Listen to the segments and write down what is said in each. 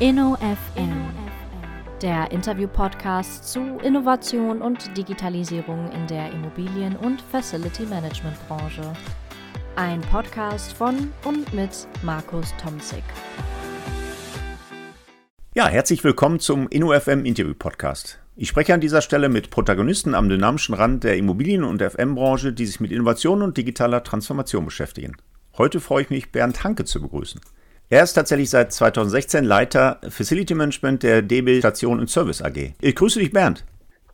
InnoFM, der Interview-Podcast zu Innovation und Digitalisierung in der Immobilien- und Facility Management-Branche. Ein Podcast von und mit Markus Tomzig. Ja, herzlich willkommen zum InnoFM Interview Podcast. Ich spreche an dieser Stelle mit Protagonisten am dynamischen Rand der Immobilien- und FM-Branche, die sich mit Innovation und digitaler Transformation beschäftigen. Heute freue ich mich, Bernd Hanke zu begrüßen. Er ist tatsächlich seit 2016 Leiter Facility Management der DB Station und Service AG. Ich grüße dich, Bernd.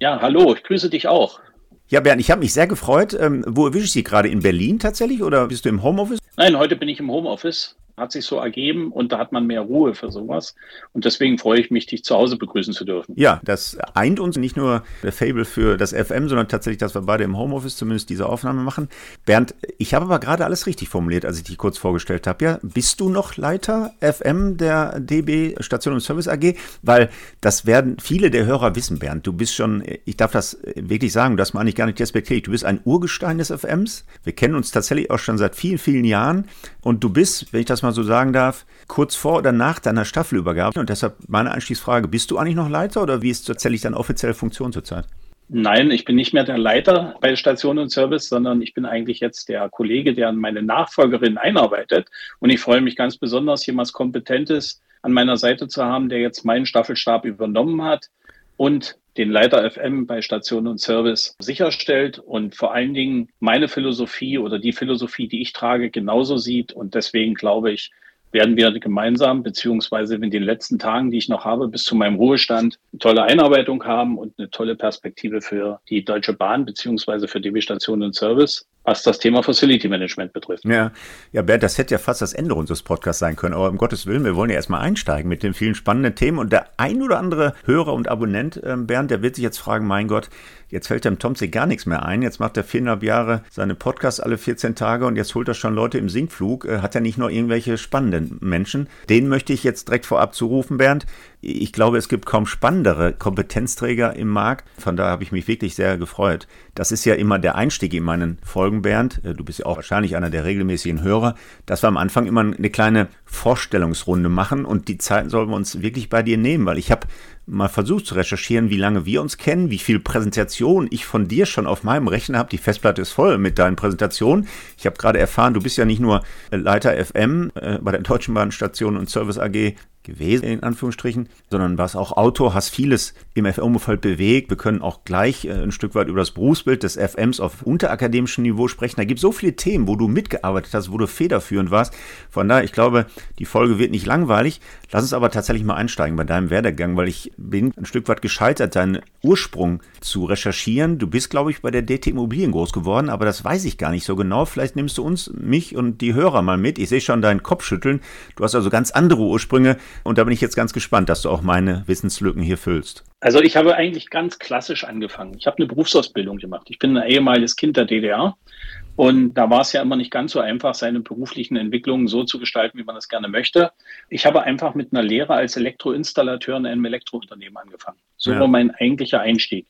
Ja, hallo, ich grüße dich auch. Ja, Bernd, ich habe mich sehr gefreut. Ähm, wo erwische ich Sie gerade? In Berlin tatsächlich oder bist du im Homeoffice? Nein, heute bin ich im Homeoffice hat sich so ergeben und da hat man mehr Ruhe für sowas. Und deswegen freue ich mich, dich zu Hause begrüßen zu dürfen. Ja, das eint uns nicht nur der Fable für das FM, sondern tatsächlich, dass wir beide im Homeoffice zumindest diese Aufnahme machen. Bernd, ich habe aber gerade alles richtig formuliert, als ich dich kurz vorgestellt habe. Ja, bist du noch Leiter FM der DB Station und Service AG? Weil das werden viele der Hörer wissen, Bernd. Du bist schon, ich darf das wirklich sagen, das meine ich gar nicht respektiert. Du bist ein Urgestein des FMs. Wir kennen uns tatsächlich auch schon seit vielen, vielen Jahren. Und du bist, wenn ich das mal so sagen darf, kurz vor oder nach deiner Staffelübergabe. Und deshalb meine Anschließfrage, bist du eigentlich noch Leiter oder wie ist tatsächlich deine offizielle Funktion zurzeit? Nein, ich bin nicht mehr der Leiter bei Station und Service, sondern ich bin eigentlich jetzt der Kollege, der meine Nachfolgerin einarbeitet. Und ich freue mich ganz besonders, jemand Kompetentes an meiner Seite zu haben, der jetzt meinen Staffelstab übernommen hat und den Leiter FM bei Station und Service sicherstellt und vor allen Dingen meine Philosophie oder die Philosophie, die ich trage, genauso sieht. Und deswegen glaube ich, werden wir gemeinsam, beziehungsweise in den letzten Tagen, die ich noch habe, bis zu meinem Ruhestand, eine tolle Einarbeitung haben und eine tolle Perspektive für die Deutsche Bahn, beziehungsweise für DB Station und Service was das Thema Facility Management betrifft. Ja, ja, Bernd, das hätte ja fast das Ende unseres Podcasts sein können, aber um Gottes Willen, wir wollen ja erstmal einsteigen mit den vielen spannenden Themen und der ein oder andere Hörer und Abonnent, äh, Bernd, der wird sich jetzt fragen, mein Gott, jetzt fällt dem Tomzig gar nichts mehr ein, jetzt macht er viereinhalb Jahre seine Podcasts alle 14 Tage und jetzt holt er schon Leute im Sinkflug, äh, hat er nicht nur irgendwelche spannenden Menschen. Den möchte ich jetzt direkt vorab zurufen, Bernd. Ich glaube, es gibt kaum spannendere Kompetenzträger im Markt. Von daher habe ich mich wirklich sehr gefreut. Das ist ja immer der Einstieg in meinen Folgen, Bernd. Äh, du bist ja auch wahrscheinlich einer der regelmäßigen Hörer, dass wir am Anfang immer eine kleine Vorstellungsrunde machen und die Zeit sollen wir uns wirklich bei dir nehmen, weil ich habe mal versucht zu recherchieren, wie lange wir uns kennen, wie viel Präsentation ich von dir schon auf meinem Rechner habe. Die Festplatte ist voll mit deinen Präsentationen. Ich habe gerade erfahren, du bist ja nicht nur Leiter FM äh, bei der Deutschen Bahnstation und Service AG gewesen, in Anführungsstrichen, sondern warst auch Autor, hast vieles im FM-Umfeld bewegt. Wir können auch gleich äh, ein Stück weit über das Berufsbild des FMs auf unterakademischem Niveau sprechen. Da gibt es so viele Themen, wo du mitgearbeitet hast, wo du federführend warst. Von daher, ich glaube, die Folge wird nicht langweilig. Lass uns aber tatsächlich mal einsteigen bei deinem Werdegang, weil ich bin ein Stück weit gescheitert, deinen Ursprung zu recherchieren. Du bist, glaube ich, bei der DT Immobilien groß geworden, aber das weiß ich gar nicht so genau. Vielleicht nimmst du uns, mich und die Hörer mal mit. Ich sehe schon deinen Kopf schütteln. Du hast also ganz andere Ursprünge. Und da bin ich jetzt ganz gespannt, dass du auch meine Wissenslücken hier füllst. Also ich habe eigentlich ganz klassisch angefangen. Ich habe eine Berufsausbildung gemacht. Ich bin ein ehemaliges Kind der DDR. Und da war es ja immer nicht ganz so einfach, seine beruflichen Entwicklungen so zu gestalten, wie man das gerne möchte. Ich habe einfach mit einer Lehre als Elektroinstallateur in einem Elektrounternehmen angefangen. So ja. war mein eigentlicher Einstieg.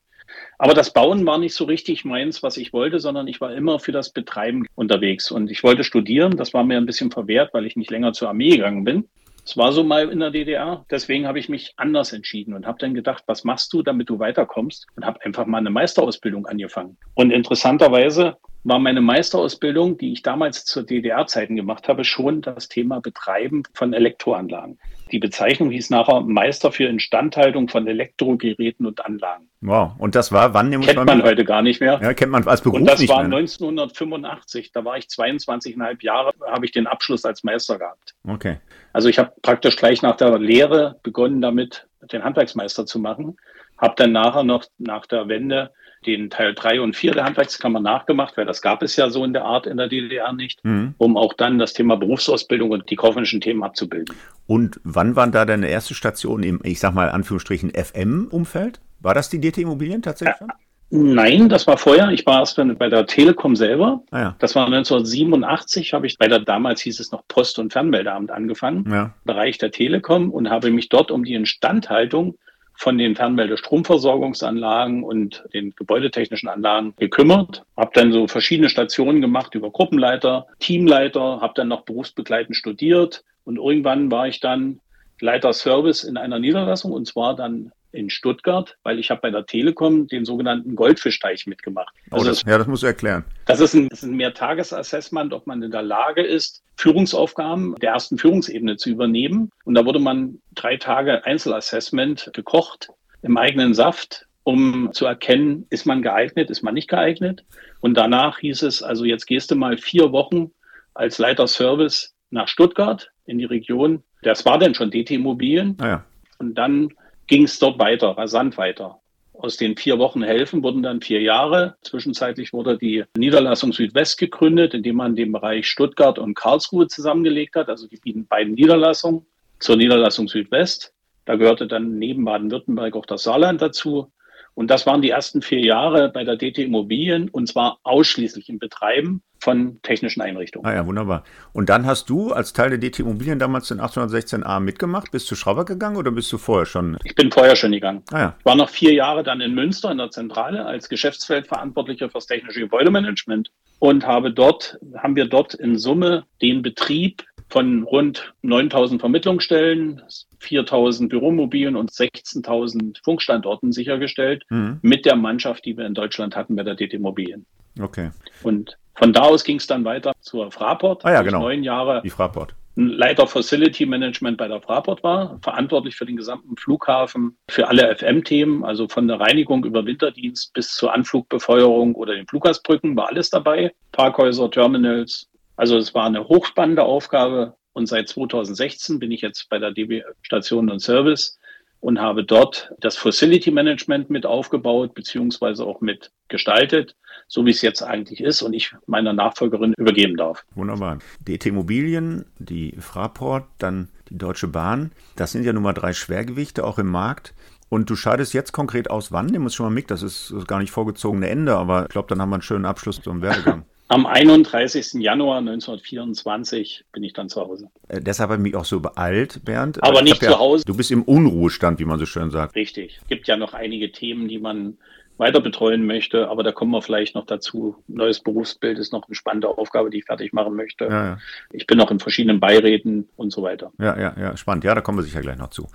Aber das Bauen war nicht so richtig meins, was ich wollte, sondern ich war immer für das Betreiben unterwegs. Und ich wollte studieren. Das war mir ein bisschen verwehrt, weil ich nicht länger zur Armee gegangen bin. Es war so mal in der DDR. Deswegen habe ich mich anders entschieden und habe dann gedacht, was machst du, damit du weiterkommst? Und habe einfach mal eine Meisterausbildung angefangen. Und interessanterweise war meine Meisterausbildung, die ich damals zur DDR-Zeiten gemacht habe, schon das Thema Betreiben von Elektroanlagen. Die Bezeichnung hieß nachher Meister für Instandhaltung von Elektrogeräten und Anlagen. Wow, und das war wann? Kennt man heute gar nicht mehr. Ja, kennt man als Beruf Und das nicht war mehr. 1985, da war ich 22,5 Jahre, habe ich den Abschluss als Meister gehabt. Okay. Also ich habe praktisch gleich nach der Lehre begonnen damit, den Handwerksmeister zu machen. Habe dann nachher noch nach der Wende den Teil 3 und 4 der Handwerkskammer nachgemacht, weil das gab es ja so in der Art in der DDR nicht, mhm. um auch dann das Thema Berufsausbildung und die kaufmännischen Themen abzubilden. Und wann waren da deine erste Station im, ich sag mal, Anführungsstrichen FM-Umfeld? War das die DT Immobilien tatsächlich? Ja. Nein, das war vorher. Ich war erst bei der Telekom selber. Ah, ja. Das war 1987, habe ich bei der, damals hieß es noch Post- und Fernmeldeamt angefangen, ja. Bereich der Telekom und habe mich dort um die Instandhaltung von den Fernmeldestromversorgungsanlagen und den gebäudetechnischen Anlagen gekümmert. Habe dann so verschiedene Stationen gemacht über Gruppenleiter, Teamleiter, habe dann noch berufsbegleitend studiert und irgendwann war ich dann Leiter Service in einer Niederlassung und zwar dann in Stuttgart, weil ich habe bei der Telekom den sogenannten Goldfischteich mitgemacht. Oh, also das, ja, das musst du erklären. Das ist ein, das ist ein Mehrtagesassessment, ob man in der Lage ist, Führungsaufgaben der ersten Führungsebene zu übernehmen. Und da wurde man drei Tage Einzelassessment gekocht im eigenen Saft, um zu erkennen, ist man geeignet, ist man nicht geeignet. Und danach hieß es, also jetzt gehst du mal vier Wochen als Leiter Service nach Stuttgart in die Region. Das war dann schon DT Immobilien. Ah ja. Und dann ging es dort weiter, rasant weiter. Aus den vier Wochen helfen wurden dann vier Jahre. Zwischenzeitlich wurde die Niederlassung Südwest gegründet, indem man den Bereich Stuttgart und Karlsruhe zusammengelegt hat, also die beiden Niederlassungen zur Niederlassung Südwest. Da gehörte dann neben Baden-Württemberg auch das Saarland dazu. Und das waren die ersten vier Jahre bei der DT Immobilien und zwar ausschließlich im Betreiben von technischen Einrichtungen. Ah ja, wunderbar. Und dann hast du als Teil der DT Immobilien damals den 816a mitgemacht. Bist du Schrauber gegangen oder bist du vorher schon? Ich bin vorher schon gegangen. Ah ja. Ich war noch vier Jahre dann in Münster in der Zentrale als Geschäftsfeldverantwortlicher fürs technische Gebäudemanagement und habe dort, haben wir dort in Summe den Betrieb von rund 9000 Vermittlungsstellen, 4000 Büromobilen und 16.000 Funkstandorten sichergestellt mhm. mit der Mannschaft, die wir in Deutschland hatten bei der DT Immobilien. Okay. Und von da aus ging es dann weiter zur Fraport. Ah ja, genau. Neun Jahre. Die Fraport. Leiter Facility Management bei der Fraport war, verantwortlich für den gesamten Flughafen, für alle FM-Themen, also von der Reinigung über Winterdienst bis zur Anflugbefeuerung oder den Fluggastbrücken war alles dabei. Parkhäuser, Terminals, also es war eine hochspannende Aufgabe und seit 2016 bin ich jetzt bei der DB Station und Service und habe dort das Facility Management mit aufgebaut beziehungsweise auch mit gestaltet, so wie es jetzt eigentlich ist und ich meiner Nachfolgerin übergeben darf. Wunderbar. DT Immobilien, die Fraport, dann die Deutsche Bahn, das sind ja Nummer drei Schwergewichte auch im Markt. Und du scheidest jetzt konkret aus wann? Nimm uns schon mal mit, das ist gar nicht vorgezogene Ende, aber ich glaube, dann haben wir einen schönen Abschluss zum Werdegang. Am 31. Januar 1924 bin ich dann zu Hause. Äh, deshalb habe ich mich auch so beeilt, Bernd. Aber nicht zu ja, Hause. Du bist im Unruhestand, wie man so schön sagt. Richtig. Es gibt ja noch einige Themen, die man weiter betreuen möchte, aber da kommen wir vielleicht noch dazu. Neues Berufsbild ist noch eine spannende Aufgabe, die ich fertig machen möchte. Ja, ja. Ich bin noch in verschiedenen Beiräten und so weiter. Ja, ja, ja, spannend. Ja, da kommen wir sicher gleich noch zu.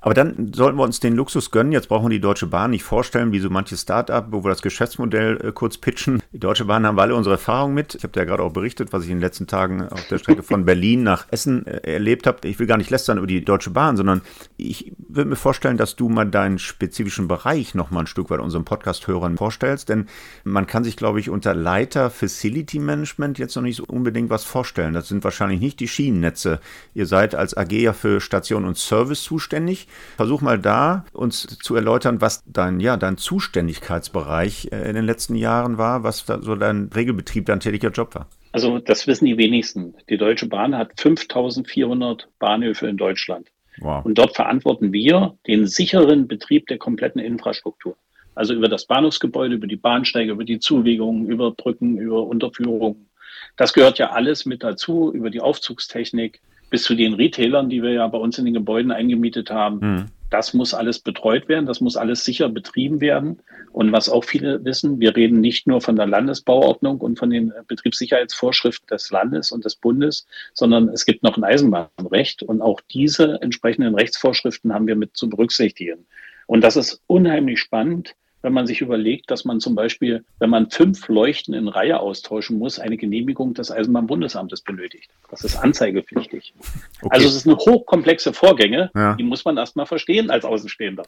Aber dann sollten wir uns den Luxus gönnen. Jetzt brauchen wir die Deutsche Bahn nicht vorstellen, wie so manches Start-up, wo wir das Geschäftsmodell äh, kurz pitchen. Die Deutsche Bahn haben wir alle unsere Erfahrungen mit. Ich habe ja gerade auch berichtet, was ich in den letzten Tagen auf der Strecke von Berlin nach Essen äh, erlebt habe. Ich will gar nicht lästern über die Deutsche Bahn, sondern ich würde mir vorstellen, dass du mal deinen spezifischen Bereich noch mal ein Stück weit unseren Podcast-Hörern vorstellst. Denn man kann sich, glaube ich, unter Leiter Facility Management jetzt noch nicht so unbedingt was vorstellen. Das sind wahrscheinlich nicht die Schienennetze. Ihr seid als AG ja für Station und Service zuständig. Versuch mal da uns zu erläutern, was dein, ja, dein Zuständigkeitsbereich äh, in den letzten Jahren war, was da so dein Regelbetrieb, dein tätiger Job war. Also das wissen die wenigsten. Die Deutsche Bahn hat 5400 Bahnhöfe in Deutschland. Wow. Und dort verantworten wir den sicheren Betrieb der kompletten Infrastruktur. Also über das Bahnhofsgebäude, über die Bahnsteige, über die Zuwegungen, über Brücken, über Unterführungen. Das gehört ja alles mit dazu, über die Aufzugstechnik bis zu den Retailern, die wir ja bei uns in den Gebäuden eingemietet haben. Mhm. Das muss alles betreut werden, das muss alles sicher betrieben werden. Und was auch viele wissen, wir reden nicht nur von der Landesbauordnung und von den Betriebssicherheitsvorschriften des Landes und des Bundes, sondern es gibt noch ein Eisenbahnrecht. Und auch diese entsprechenden Rechtsvorschriften haben wir mit zu berücksichtigen. Und das ist unheimlich spannend, wenn man sich überlegt, dass man zum Beispiel, wenn man fünf Leuchten in Reihe austauschen muss, eine Genehmigung des Eisenbahnbundesamtes benötigt. Das ist anzeigepflichtig. Okay. Also es ist eine hochkomplexe Vorgänge, ja. die muss man erstmal verstehen als Außenstehender.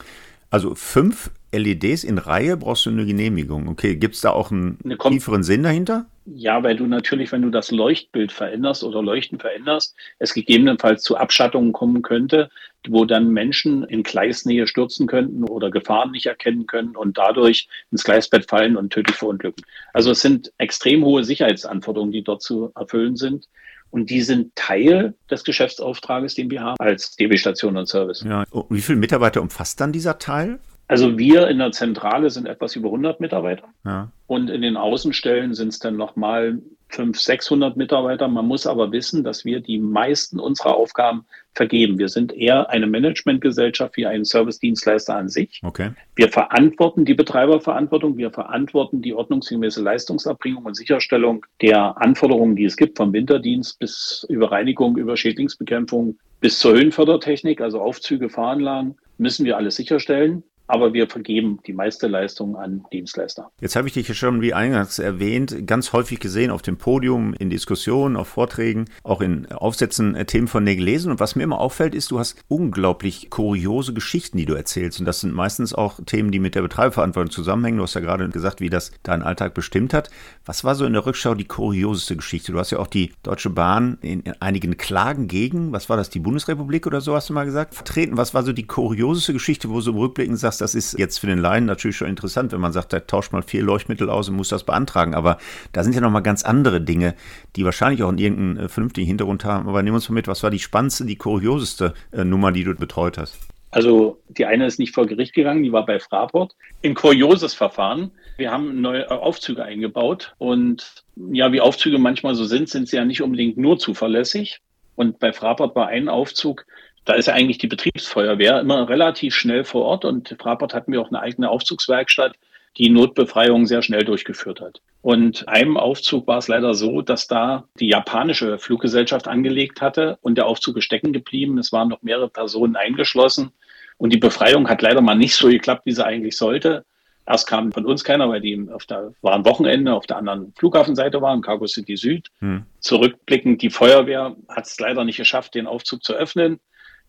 Also fünf LEDs in Reihe brauchst du eine Genehmigung. Okay, gibt es da auch einen tieferen Sinn dahinter? Ja, weil du natürlich, wenn du das Leuchtbild veränderst oder Leuchten veränderst, es gegebenenfalls zu Abschattungen kommen könnte, wo dann Menschen in Gleisnähe stürzen könnten oder Gefahren nicht erkennen können und dadurch ins Gleisbett fallen und tödlich verunglücken. Also es sind extrem hohe Sicherheitsanforderungen, die dort zu erfüllen sind. Und die sind Teil des Geschäftsauftrages, den wir haben als DB Station und Service. Ja. Wie viele Mitarbeiter umfasst dann dieser Teil? Also wir in der Zentrale sind etwas über 100 Mitarbeiter ja. und in den Außenstellen sind es dann nochmal 500, 600 Mitarbeiter. Man muss aber wissen, dass wir die meisten unserer Aufgaben vergeben. Wir sind eher eine Managementgesellschaft wie ein Servicedienstleister an sich. Okay. Wir verantworten die Betreiberverantwortung, wir verantworten die ordnungsgemäße Leistungserbringung und Sicherstellung der Anforderungen, die es gibt, vom Winterdienst bis über Reinigung, über Schädlingsbekämpfung bis zur Höhenfördertechnik, also Aufzüge, Fahranlagen, müssen wir alles sicherstellen aber wir vergeben die meiste Leistung an Dienstleister. Jetzt habe ich dich ja schon, wie eingangs erwähnt, ganz häufig gesehen auf dem Podium, in Diskussionen, auf Vorträgen, auch in Aufsätzen äh, Themen von dir gelesen. Und was mir immer auffällt, ist, du hast unglaublich kuriose Geschichten, die du erzählst. Und das sind meistens auch Themen, die mit der Betreiberverantwortung zusammenhängen. Du hast ja gerade gesagt, wie das deinen Alltag bestimmt hat. Was war so in der Rückschau die kurioseste Geschichte? Du hast ja auch die Deutsche Bahn in einigen Klagen gegen, was war das, die Bundesrepublik oder so, hast du mal gesagt, vertreten. Was war so die kurioseste Geschichte, wo du so rückblickend sagst, das ist jetzt für den Laien natürlich schon interessant, wenn man sagt, da tauscht mal vier Leuchtmittel aus und muss das beantragen. Aber da sind ja nochmal ganz andere Dinge, die wahrscheinlich auch in irgendeinen äh, vernünftigen Hintergrund haben. Aber nehmen wir uns mal mit, was war die spannendste, die kurioseste äh, Nummer, die du betreut hast? Also die eine ist nicht vor Gericht gegangen, die war bei Fraport. Ein kurioses Verfahren. Wir haben neue Aufzüge eingebaut und ja, wie Aufzüge manchmal so sind, sind sie ja nicht unbedingt nur zuverlässig. Und bei Fraport war ein Aufzug, da ist ja eigentlich die Betriebsfeuerwehr immer relativ schnell vor Ort und Fraport hatten wir auch eine eigene Aufzugswerkstatt, die Notbefreiung sehr schnell durchgeführt hat. Und einem Aufzug war es leider so, dass da die japanische Fluggesellschaft angelegt hatte und der Aufzug ist stecken geblieben. Es waren noch mehrere Personen eingeschlossen und die Befreiung hat leider mal nicht so geklappt, wie sie eigentlich sollte. Erst kam von uns keiner, weil die auf der, waren Wochenende auf der anderen Flughafenseite waren, Cargo City Süd. Hm. Zurückblickend, die Feuerwehr hat es leider nicht geschafft, den Aufzug zu öffnen.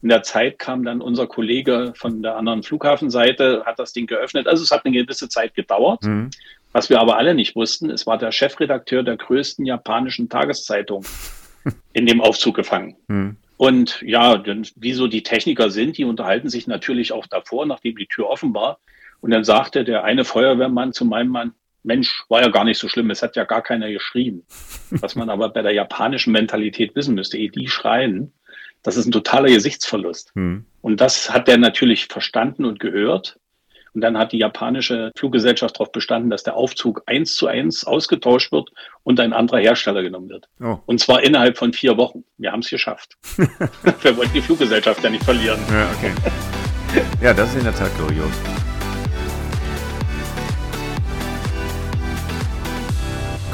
In der Zeit kam dann unser Kollege von der anderen Flughafenseite, hat das Ding geöffnet. Also es hat eine gewisse Zeit gedauert. Mhm. Was wir aber alle nicht wussten, es war der Chefredakteur der größten japanischen Tageszeitung in dem Aufzug gefangen. Mhm. Und ja, wie so die Techniker sind, die unterhalten sich natürlich auch davor, nachdem die Tür offen war. Und dann sagte der eine Feuerwehrmann zu meinem Mann, Mensch, war ja gar nicht so schlimm, es hat ja gar keiner geschrien. Was man aber bei der japanischen Mentalität wissen müsste, ehe die schreien, das ist ein totaler Gesichtsverlust. Hm. Und das hat der natürlich verstanden und gehört. Und dann hat die japanische Fluggesellschaft darauf bestanden, dass der Aufzug eins zu eins ausgetauscht wird und ein anderer Hersteller genommen wird. Oh. Und zwar innerhalb von vier Wochen. Wir haben es geschafft. Wir wollten die Fluggesellschaft ja nicht verlieren. Ja, okay. ja, das ist in der Tat kurios.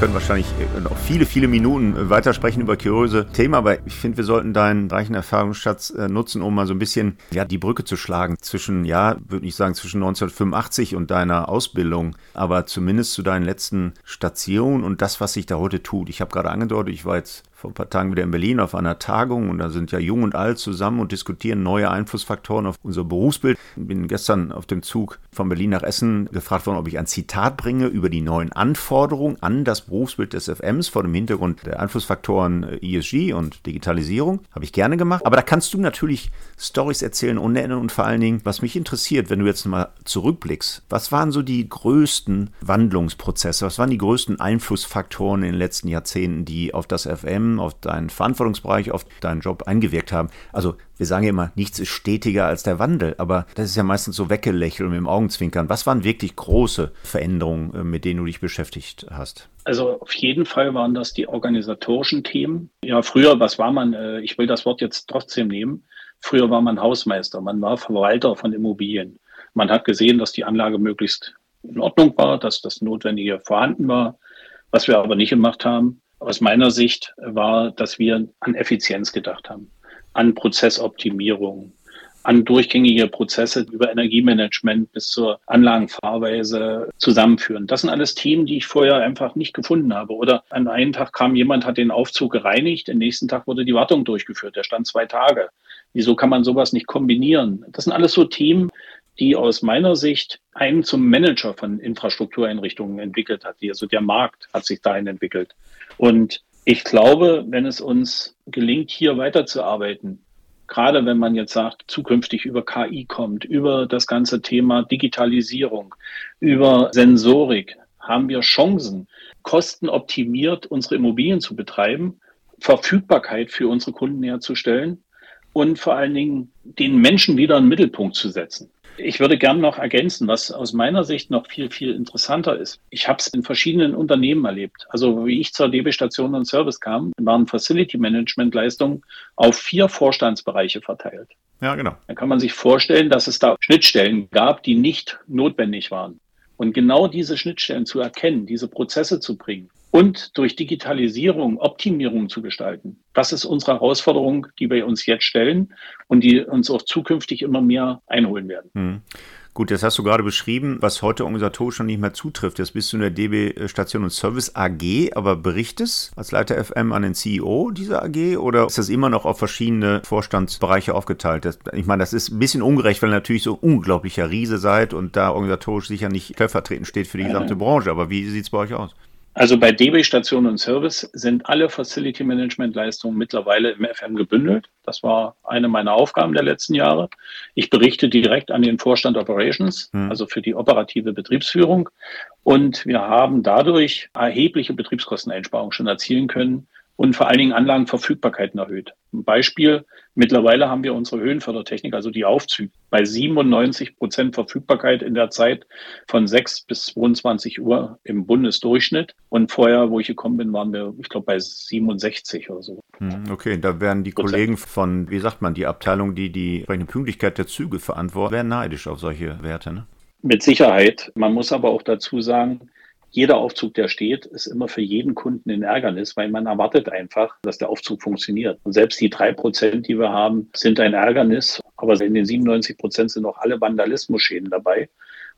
Können wahrscheinlich äh, noch viele, viele Minuten äh, weitersprechen über kuriose Themen, aber ich finde, wir sollten deinen reichen Erfahrungsschatz äh, nutzen, um mal so ein bisschen ja, die Brücke zu schlagen zwischen, ja, würde ich sagen, zwischen 1985 und deiner Ausbildung, aber zumindest zu deinen letzten Stationen und das, was sich da heute tut. Ich habe gerade angedeutet, ich war jetzt vor ein paar Tagen wieder in Berlin auf einer Tagung und da sind ja Jung und Alt zusammen und diskutieren neue Einflussfaktoren auf unser Berufsbild. Bin gestern auf dem Zug von Berlin nach Essen gefragt worden, ob ich ein Zitat bringe über die neuen Anforderungen an das Berufsbild des FMs vor dem Hintergrund der Einflussfaktoren ESG und Digitalisierung. Habe ich gerne gemacht. Aber da kannst du natürlich Stories erzählen ohne Ende und vor allen Dingen, was mich interessiert, wenn du jetzt mal zurückblickst, was waren so die größten Wandlungsprozesse, was waren die größten Einflussfaktoren in den letzten Jahrzehnten, die auf das FM auf deinen Verantwortungsbereich, auf deinen Job eingewirkt haben. Also wir sagen ja immer, nichts ist stetiger als der Wandel, aber das ist ja meistens so weggelächelt und mit dem Augenzwinkern. Was waren wirklich große Veränderungen, äh, mit denen du dich beschäftigt hast? Also auf jeden Fall waren das die organisatorischen Themen. Ja, früher, was war man? Äh, ich will das Wort jetzt trotzdem nehmen. Früher war man Hausmeister, man war Verwalter von Immobilien. Man hat gesehen, dass die Anlage möglichst in Ordnung war, dass das Notwendige vorhanden war. Was wir aber nicht gemacht haben, aus meiner Sicht war, dass wir an Effizienz gedacht haben, an Prozessoptimierung, an durchgängige Prozesse über Energiemanagement bis zur Anlagenfahrweise zusammenführen. Das sind alles Themen, die ich vorher einfach nicht gefunden habe. Oder an einem Tag kam jemand, hat den Aufzug gereinigt, den nächsten Tag wurde die Wartung durchgeführt. Der stand zwei Tage. Wieso kann man sowas nicht kombinieren? Das sind alles so Themen, die aus meiner Sicht einen zum Manager von Infrastruktureinrichtungen entwickelt hat. Also der Markt hat sich dahin entwickelt. Und ich glaube, wenn es uns gelingt, hier weiterzuarbeiten, gerade wenn man jetzt sagt, zukünftig über KI kommt, über das ganze Thema Digitalisierung, über Sensorik, haben wir Chancen, kostenoptimiert unsere Immobilien zu betreiben, Verfügbarkeit für unsere Kunden herzustellen und vor allen Dingen den Menschen wieder in den Mittelpunkt zu setzen. Ich würde gern noch ergänzen, was aus meiner Sicht noch viel, viel interessanter ist. Ich habe es in verschiedenen Unternehmen erlebt. Also wie ich zur DB Station und Service kam, waren Facility Management Leistungen auf vier Vorstandsbereiche verteilt. Ja, genau. Da kann man sich vorstellen, dass es da Schnittstellen gab, die nicht notwendig waren. Und genau diese Schnittstellen zu erkennen, diese Prozesse zu bringen und durch Digitalisierung Optimierung zu gestalten, das ist unsere Herausforderung, die wir uns jetzt stellen und die uns auch zukünftig immer mehr einholen werden. Hm. Gut, das hast du gerade beschrieben, was heute organisatorisch schon nicht mehr zutrifft. Jetzt bist du in der DB Station und Service AG, aber berichtest als Leiter FM an den CEO dieser AG oder ist das immer noch auf verschiedene Vorstandsbereiche aufgeteilt? Das, ich meine, das ist ein bisschen ungerecht, weil ihr natürlich so unglaublicher Riese seid und da organisatorisch sicher nicht stellvertretend steht für die gesamte Branche. Aber wie sieht es bei euch aus? Also bei DB Station und Service sind alle Facility Management Leistungen mittlerweile im FM gebündelt. Das war eine meiner Aufgaben der letzten Jahre. Ich berichte direkt an den Vorstand Operations, hm. also für die operative Betriebsführung. Und wir haben dadurch erhebliche Betriebskosteneinsparungen schon erzielen können und vor allen Dingen Anlagenverfügbarkeiten erhöht. Ein Beispiel, mittlerweile haben wir unsere Höhenfördertechnik, also die Aufzüge, bei 97 Prozent Verfügbarkeit in der Zeit von 6 bis 22 Uhr im Bundesdurchschnitt. Und vorher, wo ich gekommen bin, waren wir, ich glaube, bei 67 oder so. Hm, okay, da werden die Prozent. Kollegen von, wie sagt man, die Abteilung, die die Pünktlichkeit der Züge verantworten, werden neidisch auf solche Werte, ne? Mit Sicherheit. Man muss aber auch dazu sagen, jeder Aufzug, der steht, ist immer für jeden Kunden ein Ärgernis, weil man erwartet einfach, dass der Aufzug funktioniert. Und selbst die drei Prozent, die wir haben, sind ein Ärgernis. Aber in den 97 Prozent sind auch alle Vandalismusschäden dabei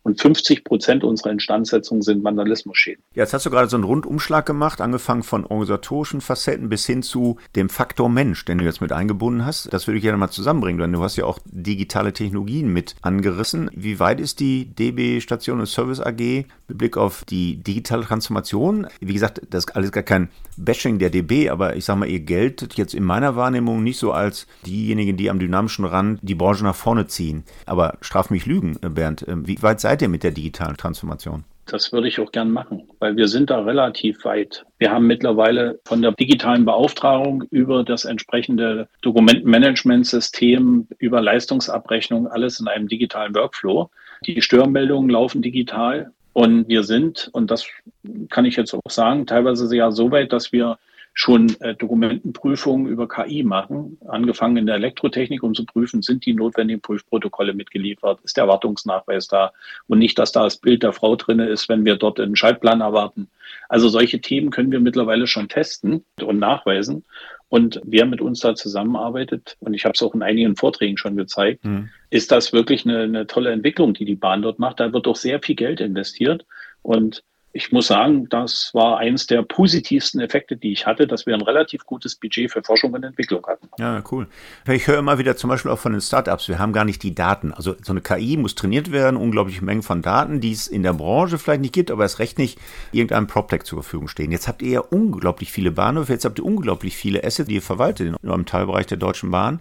und 50 Prozent unserer Instandsetzung sind Vandalismusschäden. Jetzt hast du gerade so einen Rundumschlag gemacht, angefangen von organisatorischen Facetten bis hin zu dem Faktor Mensch, den du jetzt mit eingebunden hast. Das würde ich gerne mal zusammenbringen, denn du hast ja auch digitale Technologien mit angerissen. Wie weit ist die DB Station und Service AG mit Blick auf die digitale Transformation? Wie gesagt, das ist alles gar kein Bashing der DB, aber ich sage mal, ihr geltet jetzt in meiner Wahrnehmung nicht so als diejenigen, die am dynamischen Rand die Branche nach vorne ziehen. Aber straf mich Lügen, Bernd. Wie weit seid seid ihr mit der digitalen Transformation? Das würde ich auch gern machen, weil wir sind da relativ weit. Wir haben mittlerweile von der digitalen Beauftragung über das entsprechende Dokumentenmanagementsystem, über Leistungsabrechnung, alles in einem digitalen Workflow. Die Störmeldungen laufen digital und wir sind, und das kann ich jetzt auch sagen, teilweise ja so weit, dass wir schon äh, Dokumentenprüfungen über KI machen, angefangen in der Elektrotechnik, um zu prüfen, sind die notwendigen Prüfprotokolle mitgeliefert, ist der Erwartungsnachweis da und nicht, dass da das Bild der Frau drin ist, wenn wir dort einen Schaltplan erwarten. Also solche Themen können wir mittlerweile schon testen und nachweisen. Und wer mit uns da zusammenarbeitet, und ich habe es auch in einigen Vorträgen schon gezeigt, mhm. ist das wirklich eine, eine tolle Entwicklung, die die Bahn dort macht. Da wird auch sehr viel Geld investiert. Und ich muss sagen, das war eines der positivsten Effekte, die ich hatte, dass wir ein relativ gutes Budget für Forschung und Entwicklung hatten. Ja, cool. Ich höre immer wieder zum Beispiel auch von den Startups, wir haben gar nicht die Daten. Also so eine KI muss trainiert werden, unglaubliche Mengen von Daten, die es in der Branche vielleicht nicht gibt, aber es recht nicht irgendeinem PropTech zur Verfügung stehen. Jetzt habt ihr ja unglaublich viele Bahnhöfe, jetzt habt ihr unglaublich viele Assets, die ihr verwaltet in eurem Teilbereich der Deutschen Bahn.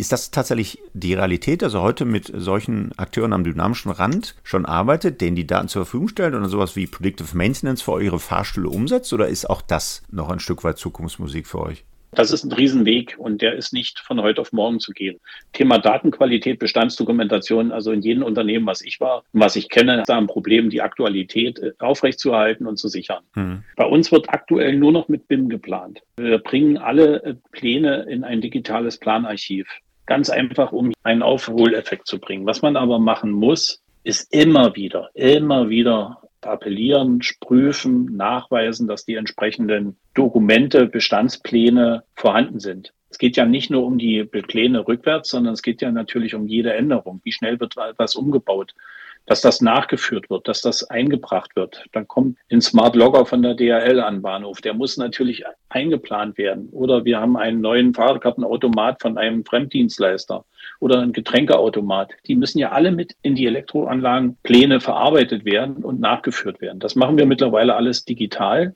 Ist das tatsächlich die Realität, dass er heute mit solchen Akteuren am dynamischen Rand schon arbeitet, denen die Daten zur Verfügung stellt und sowas wie Predictive Maintenance für eure Fahrstühle umsetzt? Oder ist auch das noch ein Stück weit Zukunftsmusik für euch? Das ist ein Riesenweg und der ist nicht von heute auf morgen zu gehen. Thema Datenqualität, Bestandsdokumentation, also in jedem Unternehmen, was ich war und was ich kenne, ist da ein Problem, die Aktualität äh, aufrechtzuerhalten und zu sichern. Hm. Bei uns wird aktuell nur noch mit BIM geplant. Wir bringen alle äh, Pläne in ein digitales Planarchiv. Ganz einfach, um einen Aufholeffekt zu bringen. Was man aber machen muss, ist immer wieder, immer wieder appellieren, prüfen, nachweisen, dass die entsprechenden Dokumente, Bestandspläne vorhanden sind. Es geht ja nicht nur um die Pläne rückwärts, sondern es geht ja natürlich um jede Änderung. Wie schnell wird etwas umgebaut? Dass das nachgeführt wird, dass das eingebracht wird. Dann kommt ein Smart Logger von der DHL an Bahnhof. Der muss natürlich eingeplant werden. Oder wir haben einen neuen Fahrkartenautomat von einem Fremddienstleister oder ein Getränkeautomat. Die müssen ja alle mit in die Elektroanlagenpläne verarbeitet werden und nachgeführt werden. Das machen wir mittlerweile alles digital.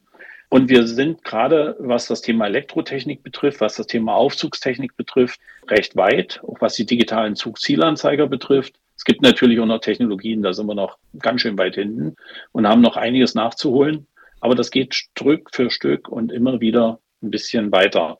Und wir sind gerade, was das Thema Elektrotechnik betrifft, was das Thema Aufzugstechnik betrifft, recht weit, auch was die digitalen Zugzielanzeiger betrifft. Es gibt natürlich auch noch Technologien, da sind wir noch ganz schön weit hinten und haben noch einiges nachzuholen. Aber das geht Stück für Stück und immer wieder ein bisschen weiter.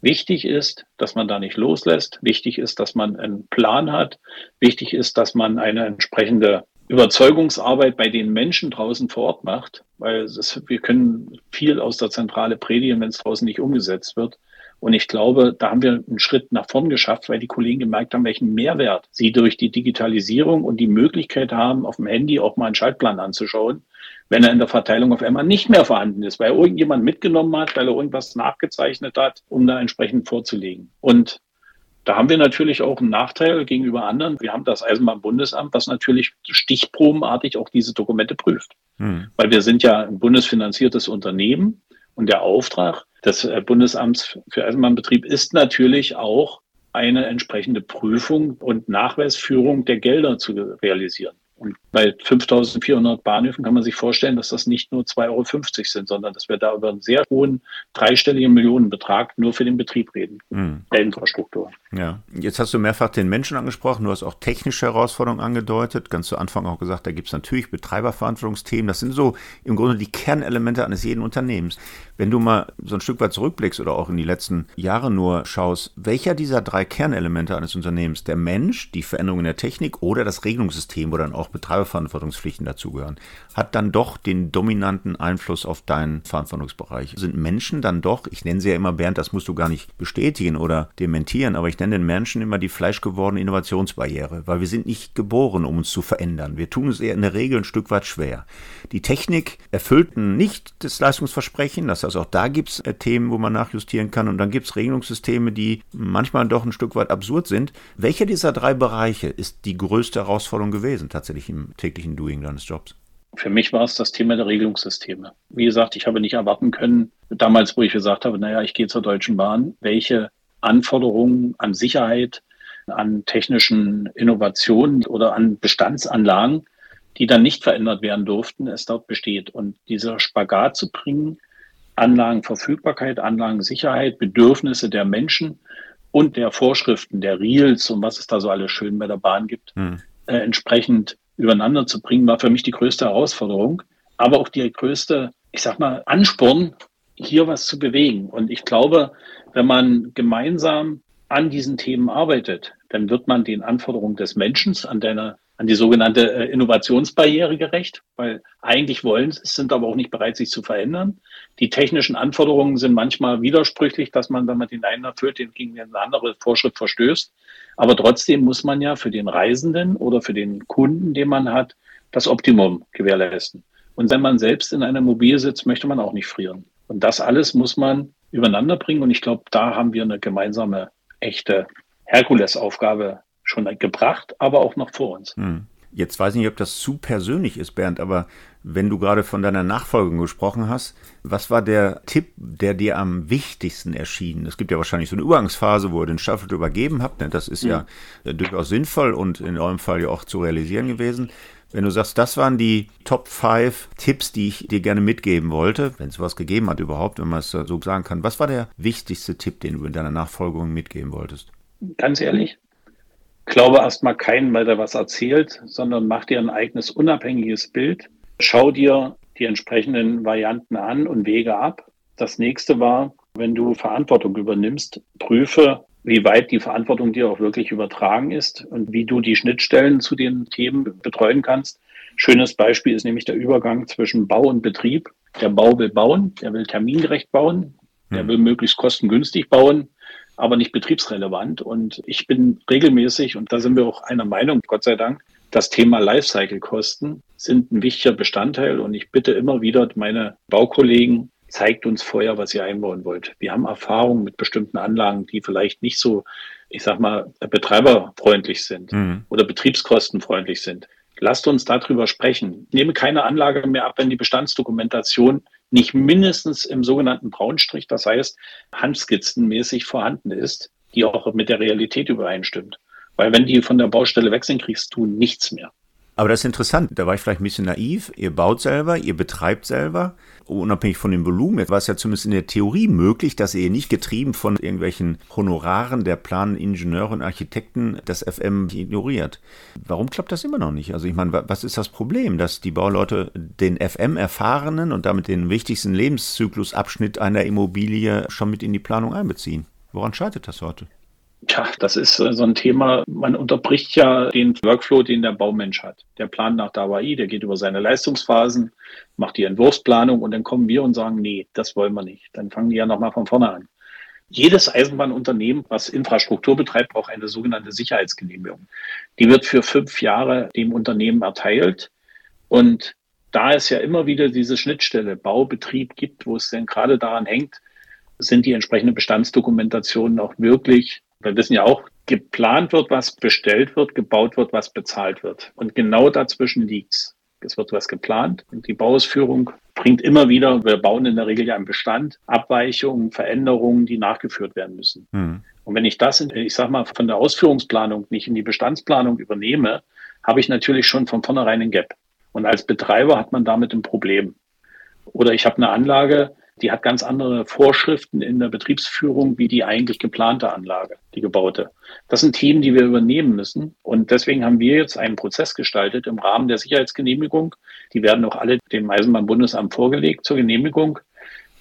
Wichtig ist, dass man da nicht loslässt. Wichtig ist, dass man einen Plan hat. Wichtig ist, dass man eine entsprechende Überzeugungsarbeit bei den Menschen draußen vor Ort macht, weil ist, wir können viel aus der Zentrale predigen, wenn es draußen nicht umgesetzt wird. Und ich glaube, da haben wir einen Schritt nach vorn geschafft, weil die Kollegen gemerkt haben, welchen Mehrwert sie durch die Digitalisierung und die Möglichkeit haben, auf dem Handy auch mal einen Schaltplan anzuschauen, wenn er in der Verteilung auf einmal nicht mehr vorhanden ist, weil irgendjemand mitgenommen hat, weil er irgendwas nachgezeichnet hat, um da entsprechend vorzulegen. Und da haben wir natürlich auch einen Nachteil gegenüber anderen. Wir haben das Eisenbahnbundesamt, was natürlich stichprobenartig auch diese Dokumente prüft. Hm. Weil wir sind ja ein bundesfinanziertes Unternehmen und der Auftrag des äh, Bundesamts für Eisenbahnbetrieb ist natürlich auch eine entsprechende Prüfung und Nachweisführung der Gelder zu realisieren. Und bei 5400 Bahnhöfen kann man sich vorstellen, dass das nicht nur 2,50 Euro sind, sondern dass wir da über einen sehr hohen dreistelligen Millionenbetrag nur für den Betrieb reden, mhm. der Infrastruktur. Ja, jetzt hast du mehrfach den Menschen angesprochen, du hast auch technische Herausforderungen angedeutet, ganz zu Anfang auch gesagt, da gibt es natürlich Betreiberverantwortungsthemen, das sind so im Grunde die Kernelemente eines jeden Unternehmens. Wenn du mal so ein Stück weit zurückblickst oder auch in die letzten Jahre nur schaust, welcher dieser drei Kernelemente eines Unternehmens, der Mensch, die Veränderung in der Technik oder das Regelungssystem, wo dann auch Betreiberverantwortungspflichten dazugehören, hat dann doch den dominanten Einfluss auf deinen Verantwortungsbereich. Sind Menschen dann doch, ich nenne sie ja immer Bernd, das musst du gar nicht bestätigen oder dementieren, aber ich nenne den Menschen immer die fleischgewordene Innovationsbarriere, weil wir sind nicht geboren, um uns zu verändern. Wir tun es eher in der Regel ein Stück weit schwer. Die Technik erfüllt nicht das Leistungsversprechen, das also auch da gibt es äh, Themen, wo man nachjustieren kann. Und dann gibt es Regelungssysteme, die manchmal doch ein Stück weit absurd sind. Welcher dieser drei Bereiche ist die größte Herausforderung gewesen, tatsächlich im täglichen Doing deines Jobs? Für mich war es das Thema der Regelungssysteme. Wie gesagt, ich habe nicht erwarten können, damals, wo ich gesagt habe, naja, ich gehe zur Deutschen Bahn, welche Anforderungen an Sicherheit, an technischen Innovationen oder an Bestandsanlagen, die dann nicht verändert werden durften, es dort besteht. Und dieser Spagat zu bringen Anlagenverfügbarkeit, Anlagensicherheit, Bedürfnisse der Menschen und der Vorschriften der Reels und was es da so alles schön bei der Bahn gibt, hm. äh, entsprechend übereinander zu bringen, war für mich die größte Herausforderung, aber auch die größte, ich sag mal, Ansporn, hier was zu bewegen. Und ich glaube, wenn man gemeinsam an diesen Themen arbeitet, dann wird man den Anforderungen des Menschen an deiner an die sogenannte äh, Innovationsbarriere gerecht, weil eigentlich wollen sie es, sind aber auch nicht bereit, sich zu verändern. Die technischen Anforderungen sind manchmal widersprüchlich, dass man, wenn man den einen erfüllt, den gegen eine andere Vorschrift verstößt. Aber trotzdem muss man ja für den Reisenden oder für den Kunden, den man hat, das Optimum gewährleisten. Und wenn man selbst in einer Mobil sitzt, möchte man auch nicht frieren. Und das alles muss man übereinander bringen. Und ich glaube, da haben wir eine gemeinsame, echte Herkulesaufgabe schon gebracht, aber auch noch vor uns. Hm. Jetzt weiß ich nicht, ob das zu persönlich ist, Bernd, aber wenn du gerade von deiner Nachfolgung gesprochen hast, was war der Tipp, der dir am wichtigsten erschien? Es gibt ja wahrscheinlich so eine Übergangsphase, wo ihr den Staffel übergeben habt. Ne? Das ist ja mhm. durchaus sinnvoll und in eurem Fall ja auch zu realisieren gewesen. Wenn du sagst, das waren die Top 5 Tipps, die ich dir gerne mitgeben wollte, wenn es sowas gegeben hat überhaupt, wenn man es so sagen kann, was war der wichtigste Tipp, den du in deiner Nachfolgung mitgeben wolltest? Ganz ehrlich, glaube erstmal keinen, weil der was erzählt, sondern mach dir ein eigenes unabhängiges Bild. Schau dir die entsprechenden Varianten an und Wege ab. Das nächste war, wenn du Verantwortung übernimmst, prüfe, wie weit die Verantwortung dir auch wirklich übertragen ist und wie du die Schnittstellen zu den Themen betreuen kannst. Schönes Beispiel ist nämlich der Übergang zwischen Bau und Betrieb. Der Bau will bauen, der will termingerecht bauen, der hm. will möglichst kostengünstig bauen aber nicht betriebsrelevant. Und ich bin regelmäßig, und da sind wir auch einer Meinung, Gott sei Dank, das Thema Lifecycle-Kosten sind ein wichtiger Bestandteil. Und ich bitte immer wieder meine Baukollegen, zeigt uns vorher, was ihr einbauen wollt. Wir haben Erfahrungen mit bestimmten Anlagen, die vielleicht nicht so, ich sag mal, betreiberfreundlich sind mhm. oder betriebskostenfreundlich sind. Lasst uns darüber sprechen. Ich nehme keine Anlage mehr ab, wenn die Bestandsdokumentation nicht mindestens im sogenannten Braunstrich, das heißt handskizzenmäßig vorhanden ist, die auch mit der Realität übereinstimmt. Weil wenn die von der Baustelle weg sind, kriegst du nichts mehr. Aber das ist interessant. Da war ich vielleicht ein bisschen naiv. Ihr baut selber, ihr betreibt selber. Unabhängig von dem Volumen. Jetzt war es ja zumindest in der Theorie möglich, dass ihr nicht getrieben von irgendwelchen Honoraren der Planingenieure und Architekten das FM ignoriert. Warum klappt das immer noch nicht? Also ich meine, was ist das Problem, dass die Bauleute den FM-erfahrenen und damit den wichtigsten Lebenszyklusabschnitt einer Immobilie schon mit in die Planung einbeziehen? Woran scheitert das heute? Tja, das ist äh, so ein Thema, man unterbricht ja den Workflow, den der Baumensch hat. Der plant nach DAWAI, der geht über seine Leistungsphasen, macht die Entwurfsplanung und dann kommen wir und sagen, nee, das wollen wir nicht. Dann fangen die ja nochmal von vorne an. Jedes Eisenbahnunternehmen, was Infrastruktur betreibt, braucht eine sogenannte Sicherheitsgenehmigung. Die wird für fünf Jahre dem Unternehmen erteilt. Und da es ja immer wieder diese Schnittstelle Baubetrieb gibt, wo es denn gerade daran hängt, sind die entsprechenden Bestandsdokumentationen auch wirklich wir wissen ja auch, geplant wird, was bestellt wird, gebaut wird, was bezahlt wird. Und genau dazwischen liegt's. Es wird was geplant und die Bauausführung bringt immer wieder, wir bauen in der Regel ja einen Bestand, Abweichungen, Veränderungen, die nachgeführt werden müssen. Mhm. Und wenn ich das, in, ich sag mal, von der Ausführungsplanung nicht in die Bestandsplanung übernehme, habe ich natürlich schon von vornherein ein Gap. Und als Betreiber hat man damit ein Problem. Oder ich habe eine Anlage, die hat ganz andere Vorschriften in der Betriebsführung wie die eigentlich geplante Anlage, die gebaute. Das sind Themen, die wir übernehmen müssen. Und deswegen haben wir jetzt einen Prozess gestaltet im Rahmen der Sicherheitsgenehmigung. Die werden auch alle dem Eisenbahnbundesamt vorgelegt zur Genehmigung.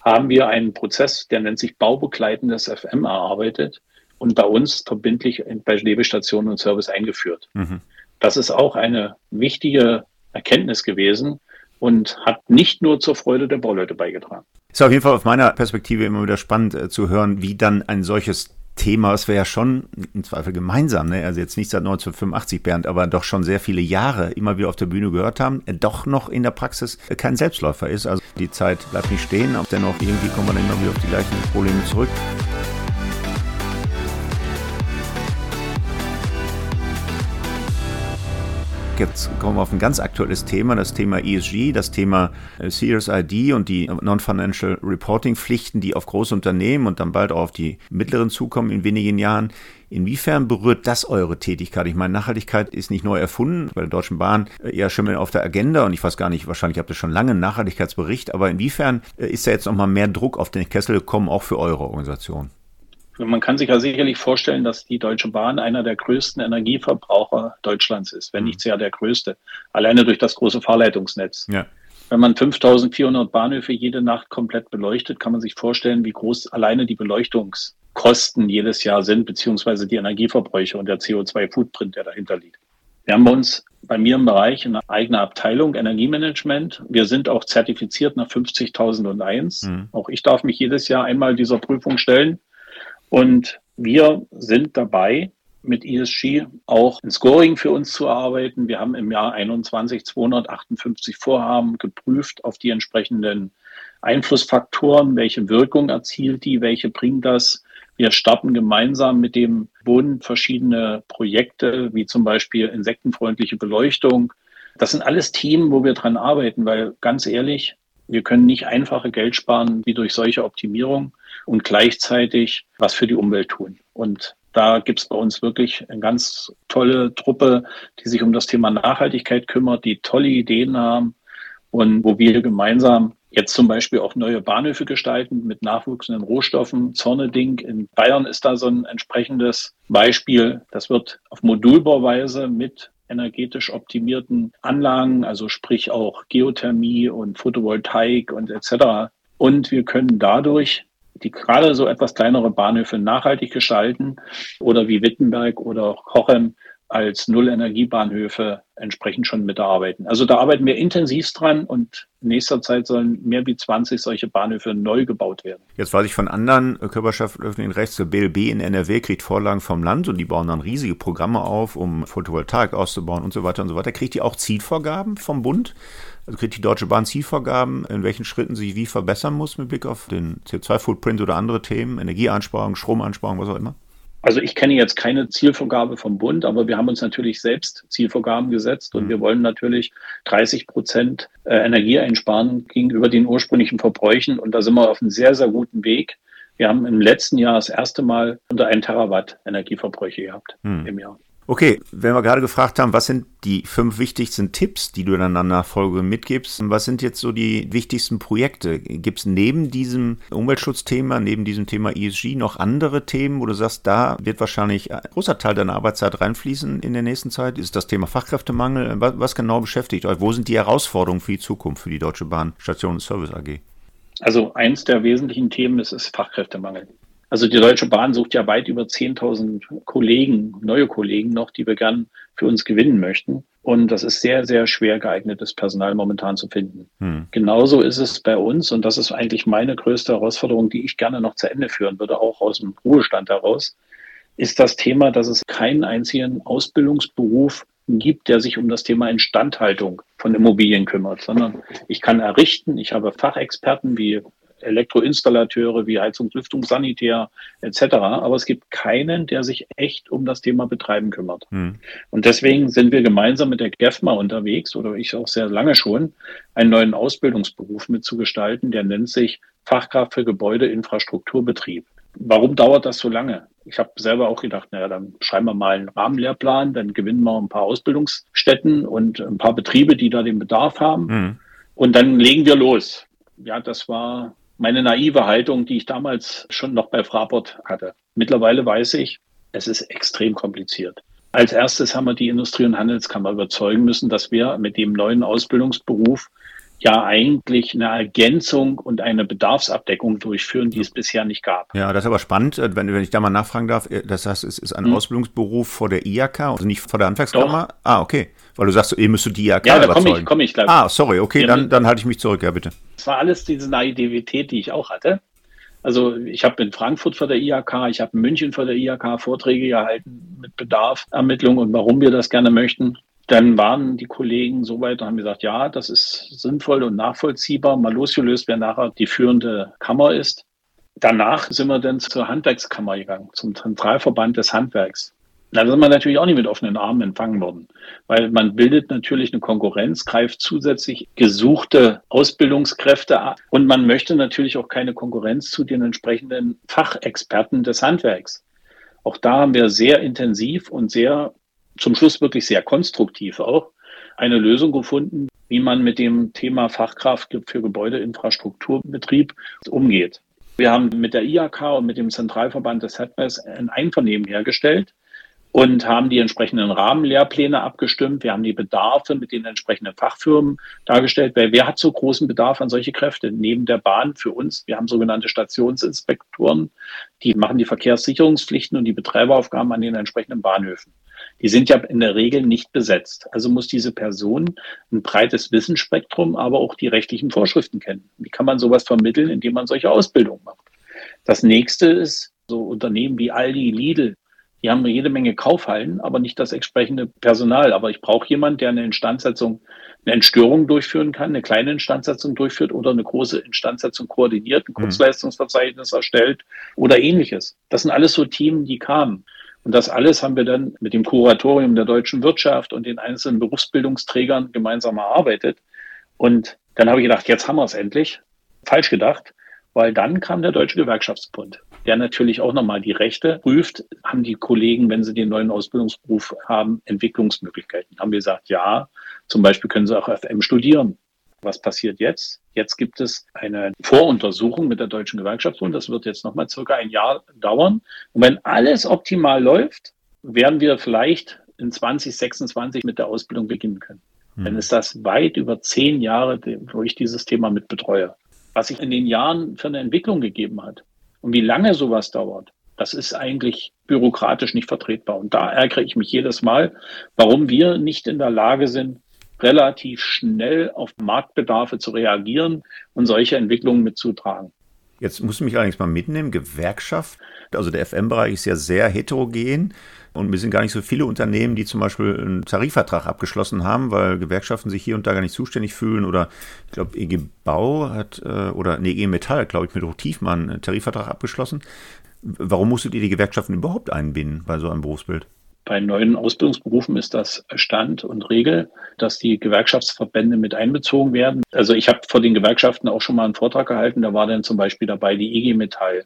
Haben wir einen Prozess, der nennt sich baubegleitendes FM erarbeitet und bei uns verbindlich bei Lebestationen und Service eingeführt. Mhm. Das ist auch eine wichtige Erkenntnis gewesen und hat nicht nur zur Freude der Bauleute beigetragen. Ist auf jeden Fall auf meiner Perspektive immer wieder spannend äh, zu hören, wie dann ein solches Thema, was wir ja schon im Zweifel gemeinsam, ne? also jetzt nicht seit 1985, Bernd, aber doch schon sehr viele Jahre immer wieder auf der Bühne gehört haben, äh, doch noch in der Praxis äh, kein Selbstläufer ist. Also die Zeit bleibt nicht stehen, aber dennoch irgendwie kommen wir dann immer wieder auf die gleichen Probleme zurück. Jetzt kommen wir auf ein ganz aktuelles Thema, das Thema ESG, das Thema äh, Serious ID und die Non-Financial Reporting Pflichten, die auf große Unternehmen und dann bald auch auf die mittleren zukommen in wenigen Jahren. Inwiefern berührt das eure Tätigkeit? Ich meine, Nachhaltigkeit ist nicht neu erfunden, bei der Deutschen Bahn äh, eher schon auf der Agenda und ich weiß gar nicht, wahrscheinlich habt ihr schon lange einen Nachhaltigkeitsbericht, aber inwiefern äh, ist da jetzt nochmal mehr Druck auf den Kessel gekommen, auch für eure Organisation? Man kann sich ja sicherlich vorstellen, dass die Deutsche Bahn einer der größten Energieverbraucher Deutschlands ist, wenn nicht mhm. sehr der größte. Alleine durch das große Fahrleitungsnetz. Ja. Wenn man 5400 Bahnhöfe jede Nacht komplett beleuchtet, kann man sich vorstellen, wie groß alleine die Beleuchtungskosten jedes Jahr sind, beziehungsweise die Energieverbräuche und der CO2-Footprint, der dahinter liegt. Wir haben bei uns bei mir im Bereich eine eigene Abteilung Energiemanagement. Wir sind auch zertifiziert nach 50.001. Mhm. Auch ich darf mich jedes Jahr einmal dieser Prüfung stellen. Und wir sind dabei, mit ESG auch ein Scoring für uns zu erarbeiten. Wir haben im Jahr 21 258 Vorhaben geprüft auf die entsprechenden Einflussfaktoren, welche Wirkung erzielt die, welche bringt das. Wir starten gemeinsam mit dem Bund verschiedene Projekte, wie zum Beispiel insektenfreundliche Beleuchtung. Das sind alles Themen, wo wir dran arbeiten, weil ganz ehrlich, wir können nicht einfache Geld sparen wie durch solche Optimierung und gleichzeitig was für die Umwelt tun. Und da gibt es bei uns wirklich eine ganz tolle Truppe, die sich um das Thema Nachhaltigkeit kümmert, die tolle Ideen haben und wo wir gemeinsam jetzt zum Beispiel auch neue Bahnhöfe gestalten mit nachwuchsenden Rohstoffen. Zorneding in Bayern ist da so ein entsprechendes Beispiel. Das wird auf Modulbauweise mit energetisch optimierten Anlagen, also sprich auch Geothermie und Photovoltaik und etc. Und wir können dadurch die gerade so etwas kleinere Bahnhöfe nachhaltig gestalten oder wie Wittenberg oder Kochem als Null-Energiebahnhöfe entsprechend schon mitarbeiten. Also da arbeiten wir intensiv dran und in nächster Zeit sollen mehr wie 20 solche Bahnhöfe neu gebaut werden. Jetzt weiß ich von anderen Körperschaften öffentlichen Rechts, der BLB in NRW kriegt Vorlagen vom Land und die bauen dann riesige Programme auf, um Photovoltaik auszubauen und so weiter und so weiter. Kriegt die auch Zielvorgaben vom Bund? Also kriegt die Deutsche Bahn Zielvorgaben, in welchen Schritten sie wie verbessern muss mit Blick auf den CO2-Footprint oder andere Themen, Energieeinsparung, Stromansparung, was auch immer? Also ich kenne jetzt keine Zielvorgabe vom Bund, aber wir haben uns natürlich selbst Zielvorgaben gesetzt und mhm. wir wollen natürlich 30 Prozent äh, Energie einsparen gegenüber den ursprünglichen Verbräuchen und da sind wir auf einem sehr, sehr guten Weg. Wir haben im letzten Jahr das erste Mal unter 1 Terawatt Energieverbräuche gehabt mhm. im Jahr. Okay, wenn wir gerade gefragt haben, was sind die fünf wichtigsten Tipps, die du dann an Nachfolge mitgibst, was sind jetzt so die wichtigsten Projekte? Gibt es neben diesem Umweltschutzthema, neben diesem Thema ESG noch andere Themen, wo du sagst, da wird wahrscheinlich ein großer Teil deiner Arbeitszeit reinfließen in der nächsten Zeit? Ist das Thema Fachkräftemangel? Was, was genau beschäftigt euch? Wo sind die Herausforderungen für die Zukunft für die Deutsche Bahn Station und Service AG? Also eins der wesentlichen Themen ist, ist Fachkräftemangel. Also die Deutsche Bahn sucht ja weit über 10.000 Kollegen, neue Kollegen noch, die wir gern für uns gewinnen möchten. Und das ist sehr, sehr schwer geeignetes Personal momentan zu finden. Hm. Genauso ist es bei uns. Und das ist eigentlich meine größte Herausforderung, die ich gerne noch zu Ende führen würde, auch aus dem Ruhestand heraus, ist das Thema, dass es keinen einzigen Ausbildungsberuf gibt, der sich um das Thema Instandhaltung von Immobilien kümmert, sondern ich kann errichten, ich habe Fachexperten wie Elektroinstallateure wie Heizung, Lüftung, Sanitär etc. Aber es gibt keinen, der sich echt um das Thema Betreiben kümmert. Hm. Und deswegen sind wir gemeinsam mit der GEFMA unterwegs, oder ich auch sehr lange schon, einen neuen Ausbildungsberuf mitzugestalten, der nennt sich Fachkraft für Gebäudeinfrastrukturbetrieb. Warum dauert das so lange? Ich habe selber auch gedacht, naja, dann schreiben wir mal einen Rahmenlehrplan, dann gewinnen wir ein paar Ausbildungsstätten und ein paar Betriebe, die da den Bedarf haben. Mhm. Und dann legen wir los. Ja, das war meine naive Haltung, die ich damals schon noch bei Fraport hatte. Mittlerweile weiß ich, es ist extrem kompliziert. Als erstes haben wir die Industrie- und Handelskammer überzeugen müssen, dass wir mit dem neuen Ausbildungsberuf ja eigentlich eine Ergänzung und eine Bedarfsabdeckung durchführen, die es bisher nicht gab. Ja, das ist aber spannend, äh, wenn, wenn ich da mal nachfragen darf. Äh, das heißt, es ist ein hm. Ausbildungsberuf vor der IAK, also nicht vor der Handwerkskammer? Doch. Ah, okay. Weil du sagst, ihr müsstet die IAK Ja, da komme ich, komm ich gleich. Ah, sorry, okay, ja, dann, dann halte ich mich zurück, ja bitte. Das war alles diese Naivität, die ich auch hatte. Also ich habe in Frankfurt vor der IAK, ich habe in München vor der IAK Vorträge gehalten mit Bedarfsermittlung und warum wir das gerne möchten dann waren die Kollegen so weit und haben gesagt, ja, das ist sinnvoll und nachvollziehbar, mal losgelöst, wer nachher die führende Kammer ist. Danach sind wir dann zur Handwerkskammer gegangen, zum Zentralverband des Handwerks. Da sind wir natürlich auch nicht mit offenen Armen empfangen worden, weil man bildet natürlich eine Konkurrenz, greift zusätzlich gesuchte Ausbildungskräfte ab und man möchte natürlich auch keine Konkurrenz zu den entsprechenden Fachexperten des Handwerks. Auch da haben wir sehr intensiv und sehr zum Schluss wirklich sehr konstruktiv auch eine Lösung gefunden, wie man mit dem Thema Fachkraft für Gebäudeinfrastrukturbetrieb umgeht. Wir haben mit der IAK und mit dem Zentralverband des Headways ein Einvernehmen hergestellt, und haben die entsprechenden Rahmenlehrpläne abgestimmt. Wir haben die Bedarfe mit den entsprechenden Fachfirmen dargestellt, weil wer hat so großen Bedarf an solche Kräfte? Neben der Bahn für uns, wir haben sogenannte Stationsinspektoren, die machen die Verkehrssicherungspflichten und die Betreiberaufgaben an den entsprechenden Bahnhöfen. Die sind ja in der Regel nicht besetzt. Also muss diese Person ein breites Wissensspektrum, aber auch die rechtlichen Vorschriften kennen. Wie kann man sowas vermitteln, indem man solche Ausbildungen macht? Das nächste ist, so Unternehmen wie Aldi, Lidl, die haben jede Menge Kaufhallen, aber nicht das entsprechende Personal. Aber ich brauche jemanden, der eine Instandsetzung, eine Entstörung durchführen kann, eine kleine Instandsetzung durchführt oder eine große Instandsetzung koordiniert, ein mhm. Kurzleistungsverzeichnis erstellt oder ähnliches. Das sind alles so Themen, die kamen. Und das alles haben wir dann mit dem Kuratorium der deutschen Wirtschaft und den einzelnen Berufsbildungsträgern gemeinsam erarbeitet. Und dann habe ich gedacht, jetzt haben wir es endlich. Falsch gedacht, weil dann kam der Deutsche Gewerkschaftsbund der natürlich auch nochmal die Rechte prüft. Haben die Kollegen, wenn sie den neuen Ausbildungsberuf haben, Entwicklungsmöglichkeiten? Haben wir gesagt, ja, zum Beispiel können sie auch FM studieren. Was passiert jetzt? Jetzt gibt es eine Voruntersuchung mit der Deutschen Gewerkschaftsbund. Das wird jetzt nochmal circa ein Jahr dauern. Und wenn alles optimal läuft, werden wir vielleicht in 2026 mit der Ausbildung beginnen können. Hm. Dann ist das weit über zehn Jahre, wo ich dieses Thema mit betreue. Was sich in den Jahren für eine Entwicklung gegeben hat. Und wie lange sowas dauert, das ist eigentlich bürokratisch nicht vertretbar. Und da ärgere ich mich jedes Mal, warum wir nicht in der Lage sind, relativ schnell auf Marktbedarfe zu reagieren und solche Entwicklungen mitzutragen. Jetzt musst du mich allerdings mal mitnehmen, Gewerkschaft, also der FM-Bereich ist ja sehr heterogen und wir sind gar nicht so viele Unternehmen, die zum Beispiel einen Tarifvertrag abgeschlossen haben, weil Gewerkschaften sich hier und da gar nicht zuständig fühlen oder ich glaube EG Bau hat äh, oder nee, EG Metall, glaube ich, mit Hochtiefmann einen Tarifvertrag abgeschlossen. Warum musstet ihr die Gewerkschaften überhaupt einbinden bei so einem Berufsbild? Bei neuen Ausbildungsberufen ist das Stand und Regel, dass die Gewerkschaftsverbände mit einbezogen werden. Also ich habe vor den Gewerkschaften auch schon mal einen Vortrag gehalten, da war dann zum Beispiel dabei die EG Metall,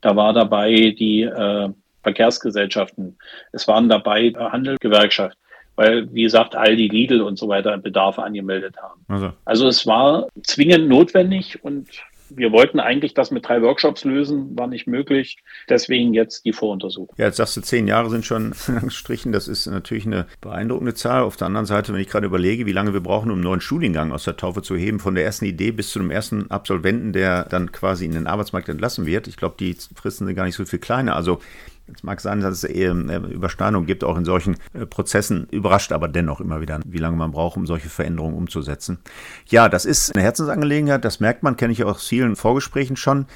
da war dabei die äh, Verkehrsgesellschaften, es waren dabei äh, Handelsgewerkschaft, weil, wie gesagt, Aldi, Lidl und so weiter Bedarfe angemeldet haben. Also, also es war zwingend notwendig und Wir wollten eigentlich das mit drei Workshops lösen, war nicht möglich. Deswegen jetzt die Voruntersuchung. Ja, jetzt sagst du, zehn Jahre sind schon gestrichen. Das ist natürlich eine beeindruckende Zahl. Auf der anderen Seite, wenn ich gerade überlege, wie lange wir brauchen, um einen neuen Studiengang aus der Taufe zu heben, von der ersten Idee bis zu dem ersten Absolventen, der dann quasi in den Arbeitsmarkt entlassen wird. Ich glaube, die Fristen sind gar nicht so viel kleiner. Also es mag sein, dass es eher Überschneidungen gibt, auch in solchen äh, Prozessen, überrascht aber dennoch immer wieder, wie lange man braucht, um solche Veränderungen umzusetzen. Ja, das ist eine Herzensangelegenheit, das merkt man, kenne ich aus vielen Vorgesprächen schon.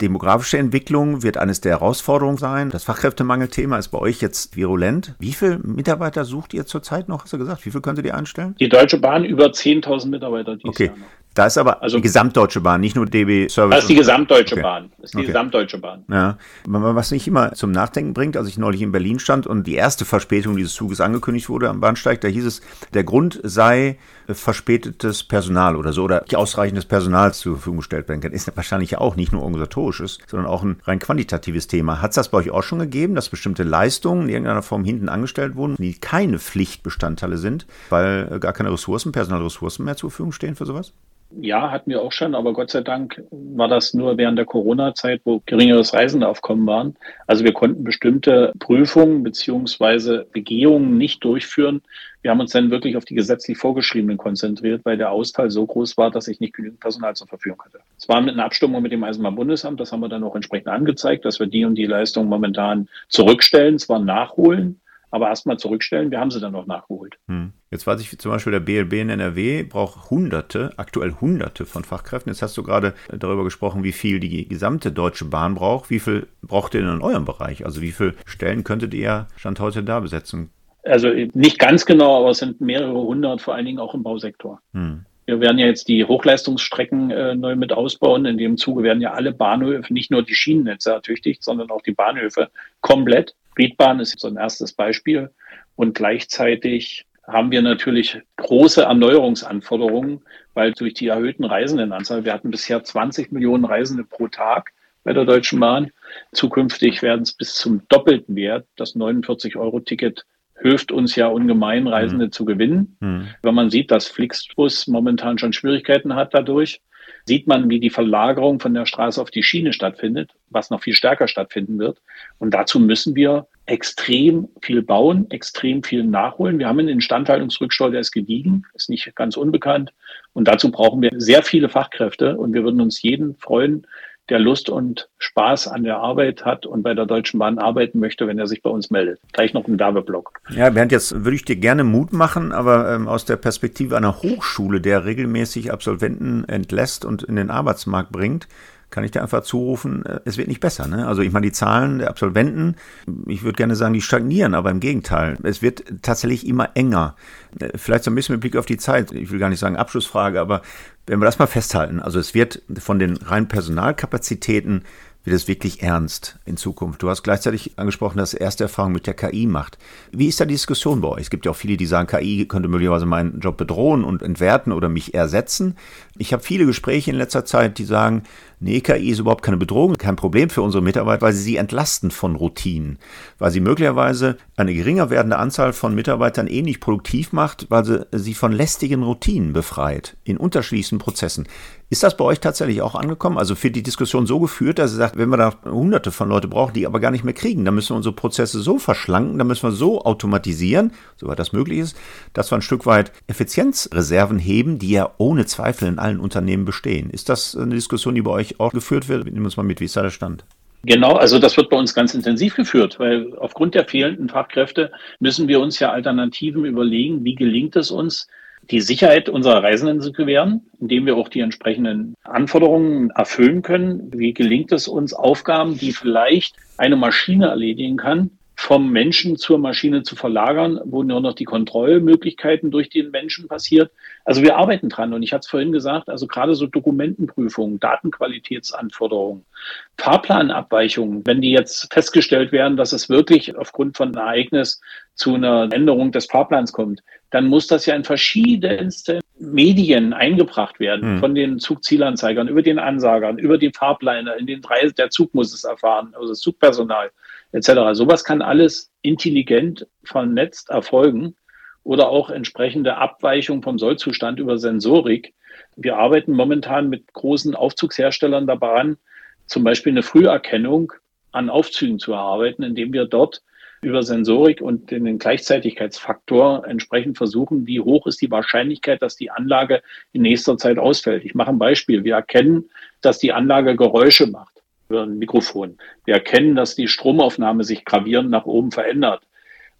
Demografische Entwicklung wird eines der Herausforderungen sein. Das Fachkräftemangelthema ist bei euch jetzt virulent. Wie viele Mitarbeiter sucht ihr zurzeit noch, hast du gesagt? Wie viel könnt ihr einstellen? Die Deutsche Bahn über 10.000 Mitarbeiter dieses okay. Jahr noch. Da ist aber also, die Gesamtdeutsche Bahn, nicht nur DB Service. Das ist die Gesamtdeutsche okay. Bahn. Das ist die okay. Gesamtdeutsche Bahn. Ja. Was mich immer zum Nachdenken bringt, als ich neulich in Berlin stand und die erste Verspätung dieses Zuges angekündigt wurde am Bahnsteig, da hieß es, der Grund sei verspätetes Personal oder so oder die ausreichendes Personal zur Verfügung gestellt werden kann. Ist wahrscheinlich auch nicht nur organisatorisches, sondern auch ein rein quantitatives Thema. Hat es das bei euch auch schon gegeben, dass bestimmte Leistungen in irgendeiner Form hinten angestellt wurden, die keine Pflichtbestandteile sind, weil gar keine Ressourcen, Personalressourcen mehr zur Verfügung stehen für sowas? Ja, hatten wir auch schon, aber Gott sei Dank war das nur während der Corona-Zeit, wo geringeres Reisendeaufkommen waren. Also wir konnten bestimmte Prüfungen beziehungsweise Begehungen nicht durchführen. Wir haben uns dann wirklich auf die gesetzlich vorgeschriebenen konzentriert, weil der Ausfall so groß war, dass ich nicht genügend Personal zur Verfügung hatte. Es war mit einer Abstimmung mit dem Eisenbahnbundesamt, das haben wir dann auch entsprechend angezeigt, dass wir die und die Leistungen momentan zurückstellen, zwar nachholen, aber erstmal zurückstellen. Wir haben sie dann noch nachgeholt. Hm. Jetzt weiß ich zum Beispiel, der BLB in NRW braucht Hunderte, aktuell Hunderte von Fachkräften. Jetzt hast du gerade darüber gesprochen, wie viel die gesamte Deutsche Bahn braucht. Wie viel braucht ihr denn in eurem Bereich? Also wie viele Stellen könntet ihr Stand heute da besetzen? Also nicht ganz genau, aber es sind mehrere hundert, vor allen Dingen auch im Bausektor. Hm. Wir werden ja jetzt die Hochleistungsstrecken äh, neu mit ausbauen. In dem Zuge werden ja alle Bahnhöfe, nicht nur die Schienennetze ertüchtigt, sondern auch die Bahnhöfe komplett Riedbahn ist so ein erstes Beispiel. Und gleichzeitig haben wir natürlich große Erneuerungsanforderungen, weil durch die erhöhten Reisendenanzahl, wir hatten bisher 20 Millionen Reisende pro Tag bei der Deutschen Bahn. Zukünftig werden es bis zum doppelten Wert. Das 49-Euro-Ticket hilft uns ja ungemein, Reisende mhm. zu gewinnen. Mhm. Wenn man sieht, dass Flixbus momentan schon Schwierigkeiten hat dadurch, sieht man, wie die Verlagerung von der Straße auf die Schiene stattfindet, was noch viel stärker stattfinden wird. Und dazu müssen wir extrem viel bauen, extrem viel nachholen. Wir haben einen Instandhaltungsrückstau, der ist gediegen, ist nicht ganz unbekannt. Und dazu brauchen wir sehr viele Fachkräfte. Und wir würden uns jeden freuen, der Lust und Spaß an der Arbeit hat und bei der Deutschen Bahn arbeiten möchte, wenn er sich bei uns meldet. Gleich noch ein Werbeblock. Ja, Bernd, jetzt würde ich dir gerne Mut machen, aber ähm, aus der Perspektive einer Hochschule, der regelmäßig Absolventen entlässt und in den Arbeitsmarkt bringt, kann ich dir einfach zurufen, äh, es wird nicht besser. Ne? Also ich meine, die Zahlen der Absolventen, ich würde gerne sagen, die stagnieren, aber im Gegenteil. Es wird tatsächlich immer enger. Äh, vielleicht so ein bisschen mit Blick auf die Zeit. Ich will gar nicht sagen Abschlussfrage, aber wenn wir das mal festhalten, also es wird von den reinen Personalkapazitäten wird es wirklich ernst in Zukunft. Du hast gleichzeitig angesprochen, dass er erste Erfahrung mit der KI macht. Wie ist da die Diskussion bei euch? Es gibt ja auch viele, die sagen, KI könnte möglicherweise meinen Job bedrohen und entwerten oder mich ersetzen. Ich habe viele Gespräche in letzter Zeit, die sagen, Nee, KI ist überhaupt keine Bedrohung, kein Problem für unsere Mitarbeiter, weil sie sie entlasten von Routinen, weil sie möglicherweise eine geringer werdende Anzahl von Mitarbeitern ähnlich produktiv macht, weil sie sie von lästigen Routinen befreit in unterschiedlichen Prozessen. Ist das bei euch tatsächlich auch angekommen? Also für die Diskussion so geführt, dass ihr sagt, wenn wir da hunderte von Leute brauchen, die aber gar nicht mehr kriegen, dann müssen wir unsere Prozesse so verschlanken, dann müssen wir so automatisieren, soweit das möglich ist, dass wir ein Stück weit Effizienzreserven heben, die ja ohne Zweifel in allen Unternehmen bestehen. Ist das eine Diskussion, die bei euch auch geführt wird? Nehmen wir uns mal mit, wie ist da der Stand? Genau, also das wird bei uns ganz intensiv geführt, weil aufgrund der fehlenden Fachkräfte müssen wir uns ja Alternativen überlegen, wie gelingt es uns, die Sicherheit unserer Reisenden zu gewähren, indem wir auch die entsprechenden Anforderungen erfüllen können. Wie gelingt es uns, Aufgaben, die vielleicht eine Maschine erledigen kann, vom Menschen zur Maschine zu verlagern, wo nur noch die Kontrollmöglichkeiten durch den Menschen passiert. Also wir arbeiten dran und ich hatte es vorhin gesagt, also gerade so Dokumentenprüfungen, Datenqualitätsanforderungen, Fahrplanabweichungen, wenn die jetzt festgestellt werden, dass es wirklich aufgrund von einem Ereignis zu einer Änderung des Fahrplans kommt, dann muss das ja in verschiedensten Medien eingebracht werden, mhm. von den Zugzielanzeigern, über den Ansagern, über die Fahrpläne, in den drei, der Zug muss es erfahren, also das Zugpersonal etc. Sowas kann alles intelligent vernetzt erfolgen oder auch entsprechende Abweichung vom Sollzustand über Sensorik wir arbeiten momentan mit großen Aufzugsherstellern daran, zum Beispiel eine Früherkennung an Aufzügen zu erarbeiten, indem wir dort über Sensorik und den Gleichzeitigkeitsfaktor entsprechend versuchen, wie hoch ist die Wahrscheinlichkeit, dass die Anlage in nächster Zeit ausfällt. Ich mache ein Beispiel. Wir erkennen, dass die Anlage Geräusche macht über ein Mikrofon. Wir erkennen, dass die Stromaufnahme sich gravierend nach oben verändert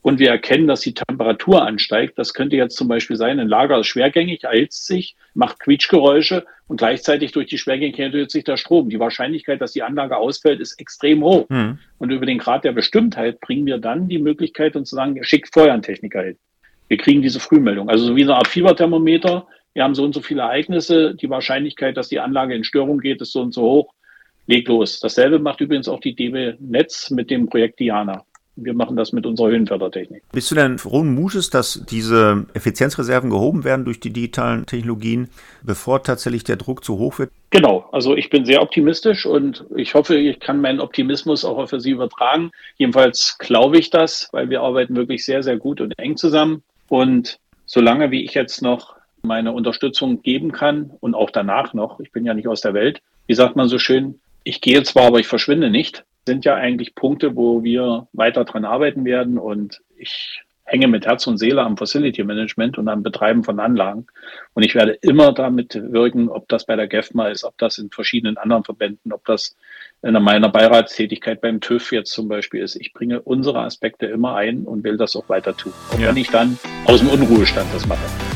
und wir erkennen, dass die Temperatur ansteigt, das könnte jetzt zum Beispiel sein, ein Lager ist schwergängig, erhitzt sich, macht Quietschgeräusche und gleichzeitig durch die Schwergängigkeit erhöht sich der Strom. Die Wahrscheinlichkeit, dass die Anlage ausfällt, ist extrem hoch. Mhm. Und über den Grad der Bestimmtheit bringen wir dann die Möglichkeit, uns zu sagen, schickt vorher einen Techniker hin. Wir kriegen diese Frühmeldung. Also so wie eine Art Fieberthermometer. Wir haben so und so viele Ereignisse. Die Wahrscheinlichkeit, dass die Anlage in Störung geht, ist so und so hoch. Leg los. Dasselbe macht übrigens auch die DB Netz mit dem Projekt Diana wir machen das mit unserer Höhenfördertechnik. Bist du denn frohen Mutes, dass diese Effizienzreserven gehoben werden durch die digitalen Technologien, bevor tatsächlich der Druck zu hoch wird? Genau, also ich bin sehr optimistisch und ich hoffe, ich kann meinen Optimismus auch für Sie übertragen. Jedenfalls glaube ich das, weil wir arbeiten wirklich sehr, sehr gut und eng zusammen. Und solange wie ich jetzt noch meine Unterstützung geben kann und auch danach noch, ich bin ja nicht aus der Welt, wie sagt man so schön, ich gehe zwar, aber ich verschwinde nicht sind ja eigentlich Punkte, wo wir weiter dran arbeiten werden und ich hänge mit Herz und Seele am Facility Management und am Betreiben von Anlagen. Und ich werde immer damit wirken, ob das bei der GEFMA ist, ob das in verschiedenen anderen Verbänden, ob das in meiner Beiratstätigkeit beim TÜV jetzt zum Beispiel ist. Ich bringe unsere Aspekte immer ein und will das auch weiter tun. Auch ja. wenn ich dann aus dem Unruhestand das mache.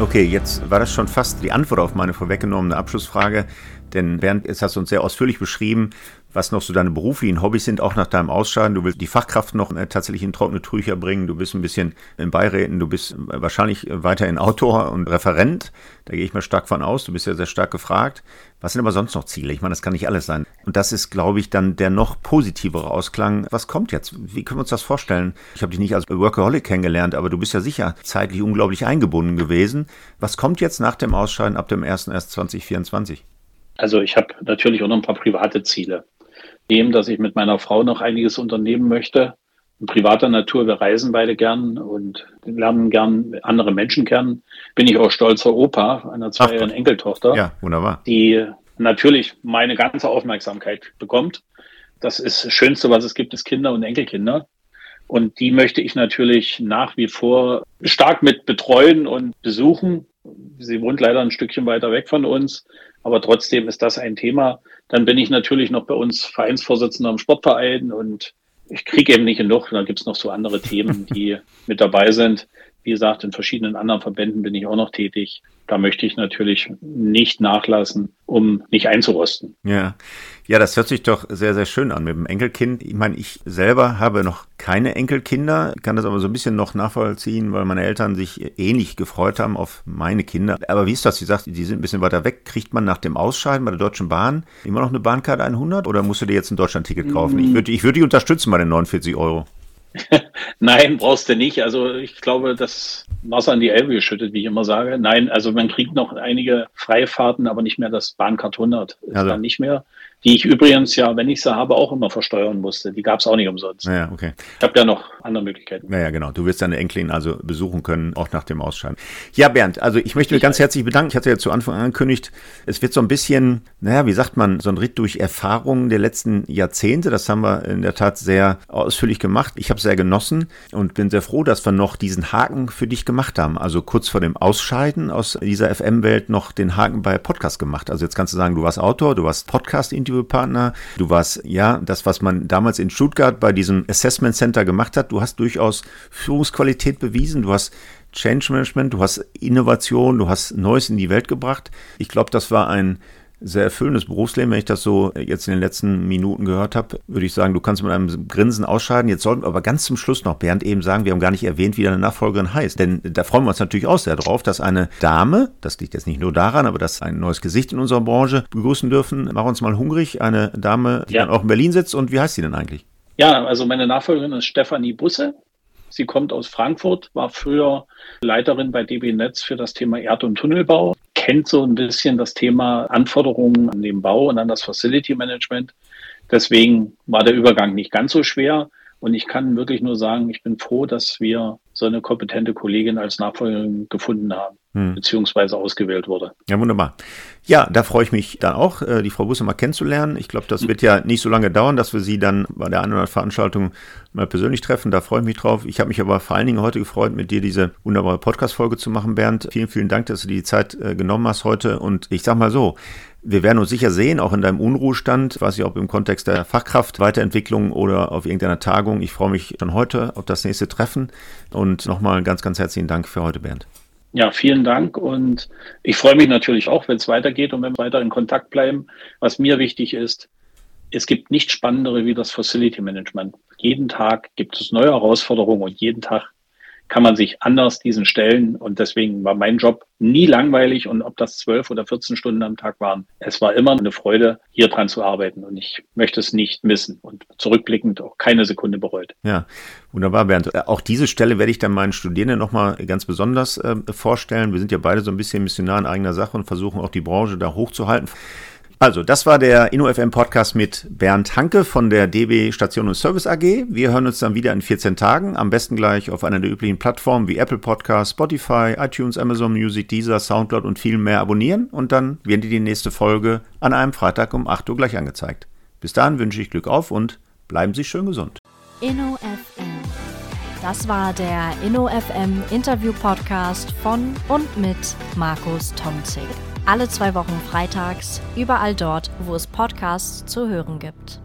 Okay, jetzt war das schon fast die Antwort auf meine vorweggenommene Abschlussfrage, denn Bernd, jetzt hast du uns sehr ausführlich beschrieben, was noch so deine beruflichen Hobbys sind, auch nach deinem Ausscheiden. Du willst die Fachkraft noch äh, tatsächlich in trockene Tücher bringen. Du bist ein bisschen in Beiräten. Du bist äh, wahrscheinlich weiterhin Autor und Referent. Da gehe ich mal stark von aus. Du bist ja sehr stark gefragt. Was sind aber sonst noch Ziele? Ich meine, das kann nicht alles sein. Und das ist, glaube ich, dann der noch positivere Ausklang. Was kommt jetzt? Wie können wir uns das vorstellen? Ich habe dich nicht als Workaholic kennengelernt, aber du bist ja sicher zeitlich unglaublich eingebunden gewesen. Was kommt jetzt nach dem Ausscheiden ab dem 01.01.2024? Also ich habe natürlich auch noch ein paar private Ziele dem, dass ich mit meiner Frau noch einiges unternehmen möchte. In privater Natur, wir reisen beide gern und lernen gern andere Menschen kennen. Bin ich auch stolzer Opa einer zweijährigen Enkeltochter. Ja, wunderbar. Die natürlich meine ganze Aufmerksamkeit bekommt. Das ist das Schönste, was es gibt, ist Kinder und Enkelkinder. Und die möchte ich natürlich nach wie vor stark mit betreuen und besuchen. Sie wohnt leider ein Stückchen weiter weg von uns, aber trotzdem ist das ein Thema, dann bin ich natürlich noch bei uns Vereinsvorsitzender im Sportverein und ich kriege eben nicht genug. Dann gibt es noch so andere Themen, die mit dabei sind. Wie gesagt, in verschiedenen anderen Verbänden bin ich auch noch tätig da möchte ich natürlich nicht nachlassen, um nicht einzurosten. Ja. Ja, das hört sich doch sehr, sehr schön an mit dem Enkelkind. Ich meine, ich selber habe noch keine Enkelkinder, kann das aber so ein bisschen noch nachvollziehen, weil meine Eltern sich ähnlich gefreut haben auf meine Kinder. Aber wie ist das? Sie sagt, die sind ein bisschen weiter weg. Kriegt man nach dem Ausscheiden bei der Deutschen Bahn immer noch eine Bahnkarte 100 oder musst du dir jetzt ein Deutschlandticket kaufen? Ich würde ich würd die unterstützen bei den 49 Euro. Nein, brauchst du nicht. Also ich glaube, das Wasser in die Elbe geschüttet, wie ich immer sage. Nein, also man kriegt noch einige Freifahrten, aber nicht mehr das Bahncard 100. Ist also. dann nicht mehr die ich übrigens ja, wenn ich sie habe, auch immer versteuern musste. Die gab es auch nicht umsonst. Ja, okay. Ich habe ja noch andere Möglichkeiten. Naja, genau. Du wirst deine Enkelin also besuchen können, auch nach dem Ausscheiden. Ja, Bernd, also ich möchte mich ganz herzlich bedanken. Ich hatte ja zu Anfang angekündigt, es wird so ein bisschen, naja, wie sagt man, so ein Ritt durch Erfahrungen der letzten Jahrzehnte. Das haben wir in der Tat sehr ausführlich gemacht. Ich habe sehr genossen und bin sehr froh, dass wir noch diesen Haken für dich gemacht haben. Also kurz vor dem Ausscheiden aus dieser FM-Welt noch den Haken bei Podcast gemacht. Also jetzt kannst du sagen, du warst Autor, du warst Podcast-Interview Interviewpartner. Du warst, ja, das, was man damals in Stuttgart bei diesem Assessment Center gemacht hat. Du hast durchaus Führungsqualität bewiesen. Du hast Change Management, du hast Innovation, du hast Neues in die Welt gebracht. Ich glaube, das war ein sehr erfüllendes Berufsleben. Wenn ich das so jetzt in den letzten Minuten gehört habe, würde ich sagen, du kannst mit einem Grinsen ausscheiden. Jetzt sollten wir aber ganz zum Schluss noch Bernd eben sagen, wir haben gar nicht erwähnt, wie deine Nachfolgerin heißt. Denn da freuen wir uns natürlich auch sehr drauf, dass eine Dame, das liegt jetzt nicht nur daran, aber dass ein neues Gesicht in unserer Branche begrüßen dürfen. Mach uns mal hungrig. Eine Dame, die ja. dann auch in Berlin sitzt. Und wie heißt sie denn eigentlich? Ja, also meine Nachfolgerin ist Stefanie Busse. Sie kommt aus Frankfurt, war früher Leiterin bei DB Netz für das Thema Erd- und Tunnelbau, kennt so ein bisschen das Thema Anforderungen an den Bau und an das Facility Management. Deswegen war der Übergang nicht ganz so schwer. Und ich kann wirklich nur sagen, ich bin froh, dass wir so eine kompetente Kollegin als Nachfolgerin gefunden haben, hm. beziehungsweise ausgewählt wurde. Ja, wunderbar. Ja, da freue ich mich dann auch, äh, die Frau Busse mal kennenzulernen. Ich glaube, das wird ja nicht so lange dauern, dass wir sie dann bei der einen oder anderen Veranstaltung mal persönlich treffen. Da freue ich mich drauf. Ich habe mich aber vor allen Dingen heute gefreut, mit dir diese wunderbare Podcast-Folge zu machen, Bernd. Vielen, vielen Dank, dass du dir die Zeit äh, genommen hast heute. Und ich sag mal so, wir werden uns sicher sehen, auch in deinem Unruhestand, weiß ich, ob im Kontext der Fachkraft-Weiterentwicklung oder auf irgendeiner Tagung. Ich freue mich schon heute auf das nächste Treffen und nochmal ganz, ganz herzlichen Dank für heute, Bernd. Ja, vielen Dank und ich freue mich natürlich auch, wenn es weitergeht und wenn wir weiter in Kontakt bleiben. Was mir wichtig ist, es gibt nichts Spannendere wie das Facility Management. Jeden Tag gibt es neue Herausforderungen und jeden Tag kann man sich anders diesen stellen. Und deswegen war mein Job nie langweilig. Und ob das zwölf oder 14 Stunden am Tag waren, es war immer eine Freude, hier dran zu arbeiten. Und ich möchte es nicht missen und zurückblickend auch keine Sekunde bereut. Ja, wunderbar, Bernd. Äh, auch diese Stelle werde ich dann meinen Studierenden nochmal ganz besonders äh, vorstellen. Wir sind ja beide so ein bisschen Missionar in eigener Sache und versuchen auch die Branche da hochzuhalten. Also, das war der InnoFM Podcast mit Bernd Hanke von der DB Station und Service AG. Wir hören uns dann wieder in 14 Tagen, am besten gleich auf einer der üblichen Plattformen wie Apple Podcast, Spotify, iTunes, Amazon Music, Deezer, Soundcloud und viel mehr abonnieren und dann werden dir die nächste Folge an einem Freitag um 8 Uhr gleich angezeigt. Bis dahin wünsche ich Glück auf und bleiben Sie schön gesund. InnoFM. Das war der InnoFM Interview Podcast von und mit Markus Tomzig alle zwei Wochen freitags, überall dort, wo es Podcasts zu hören gibt.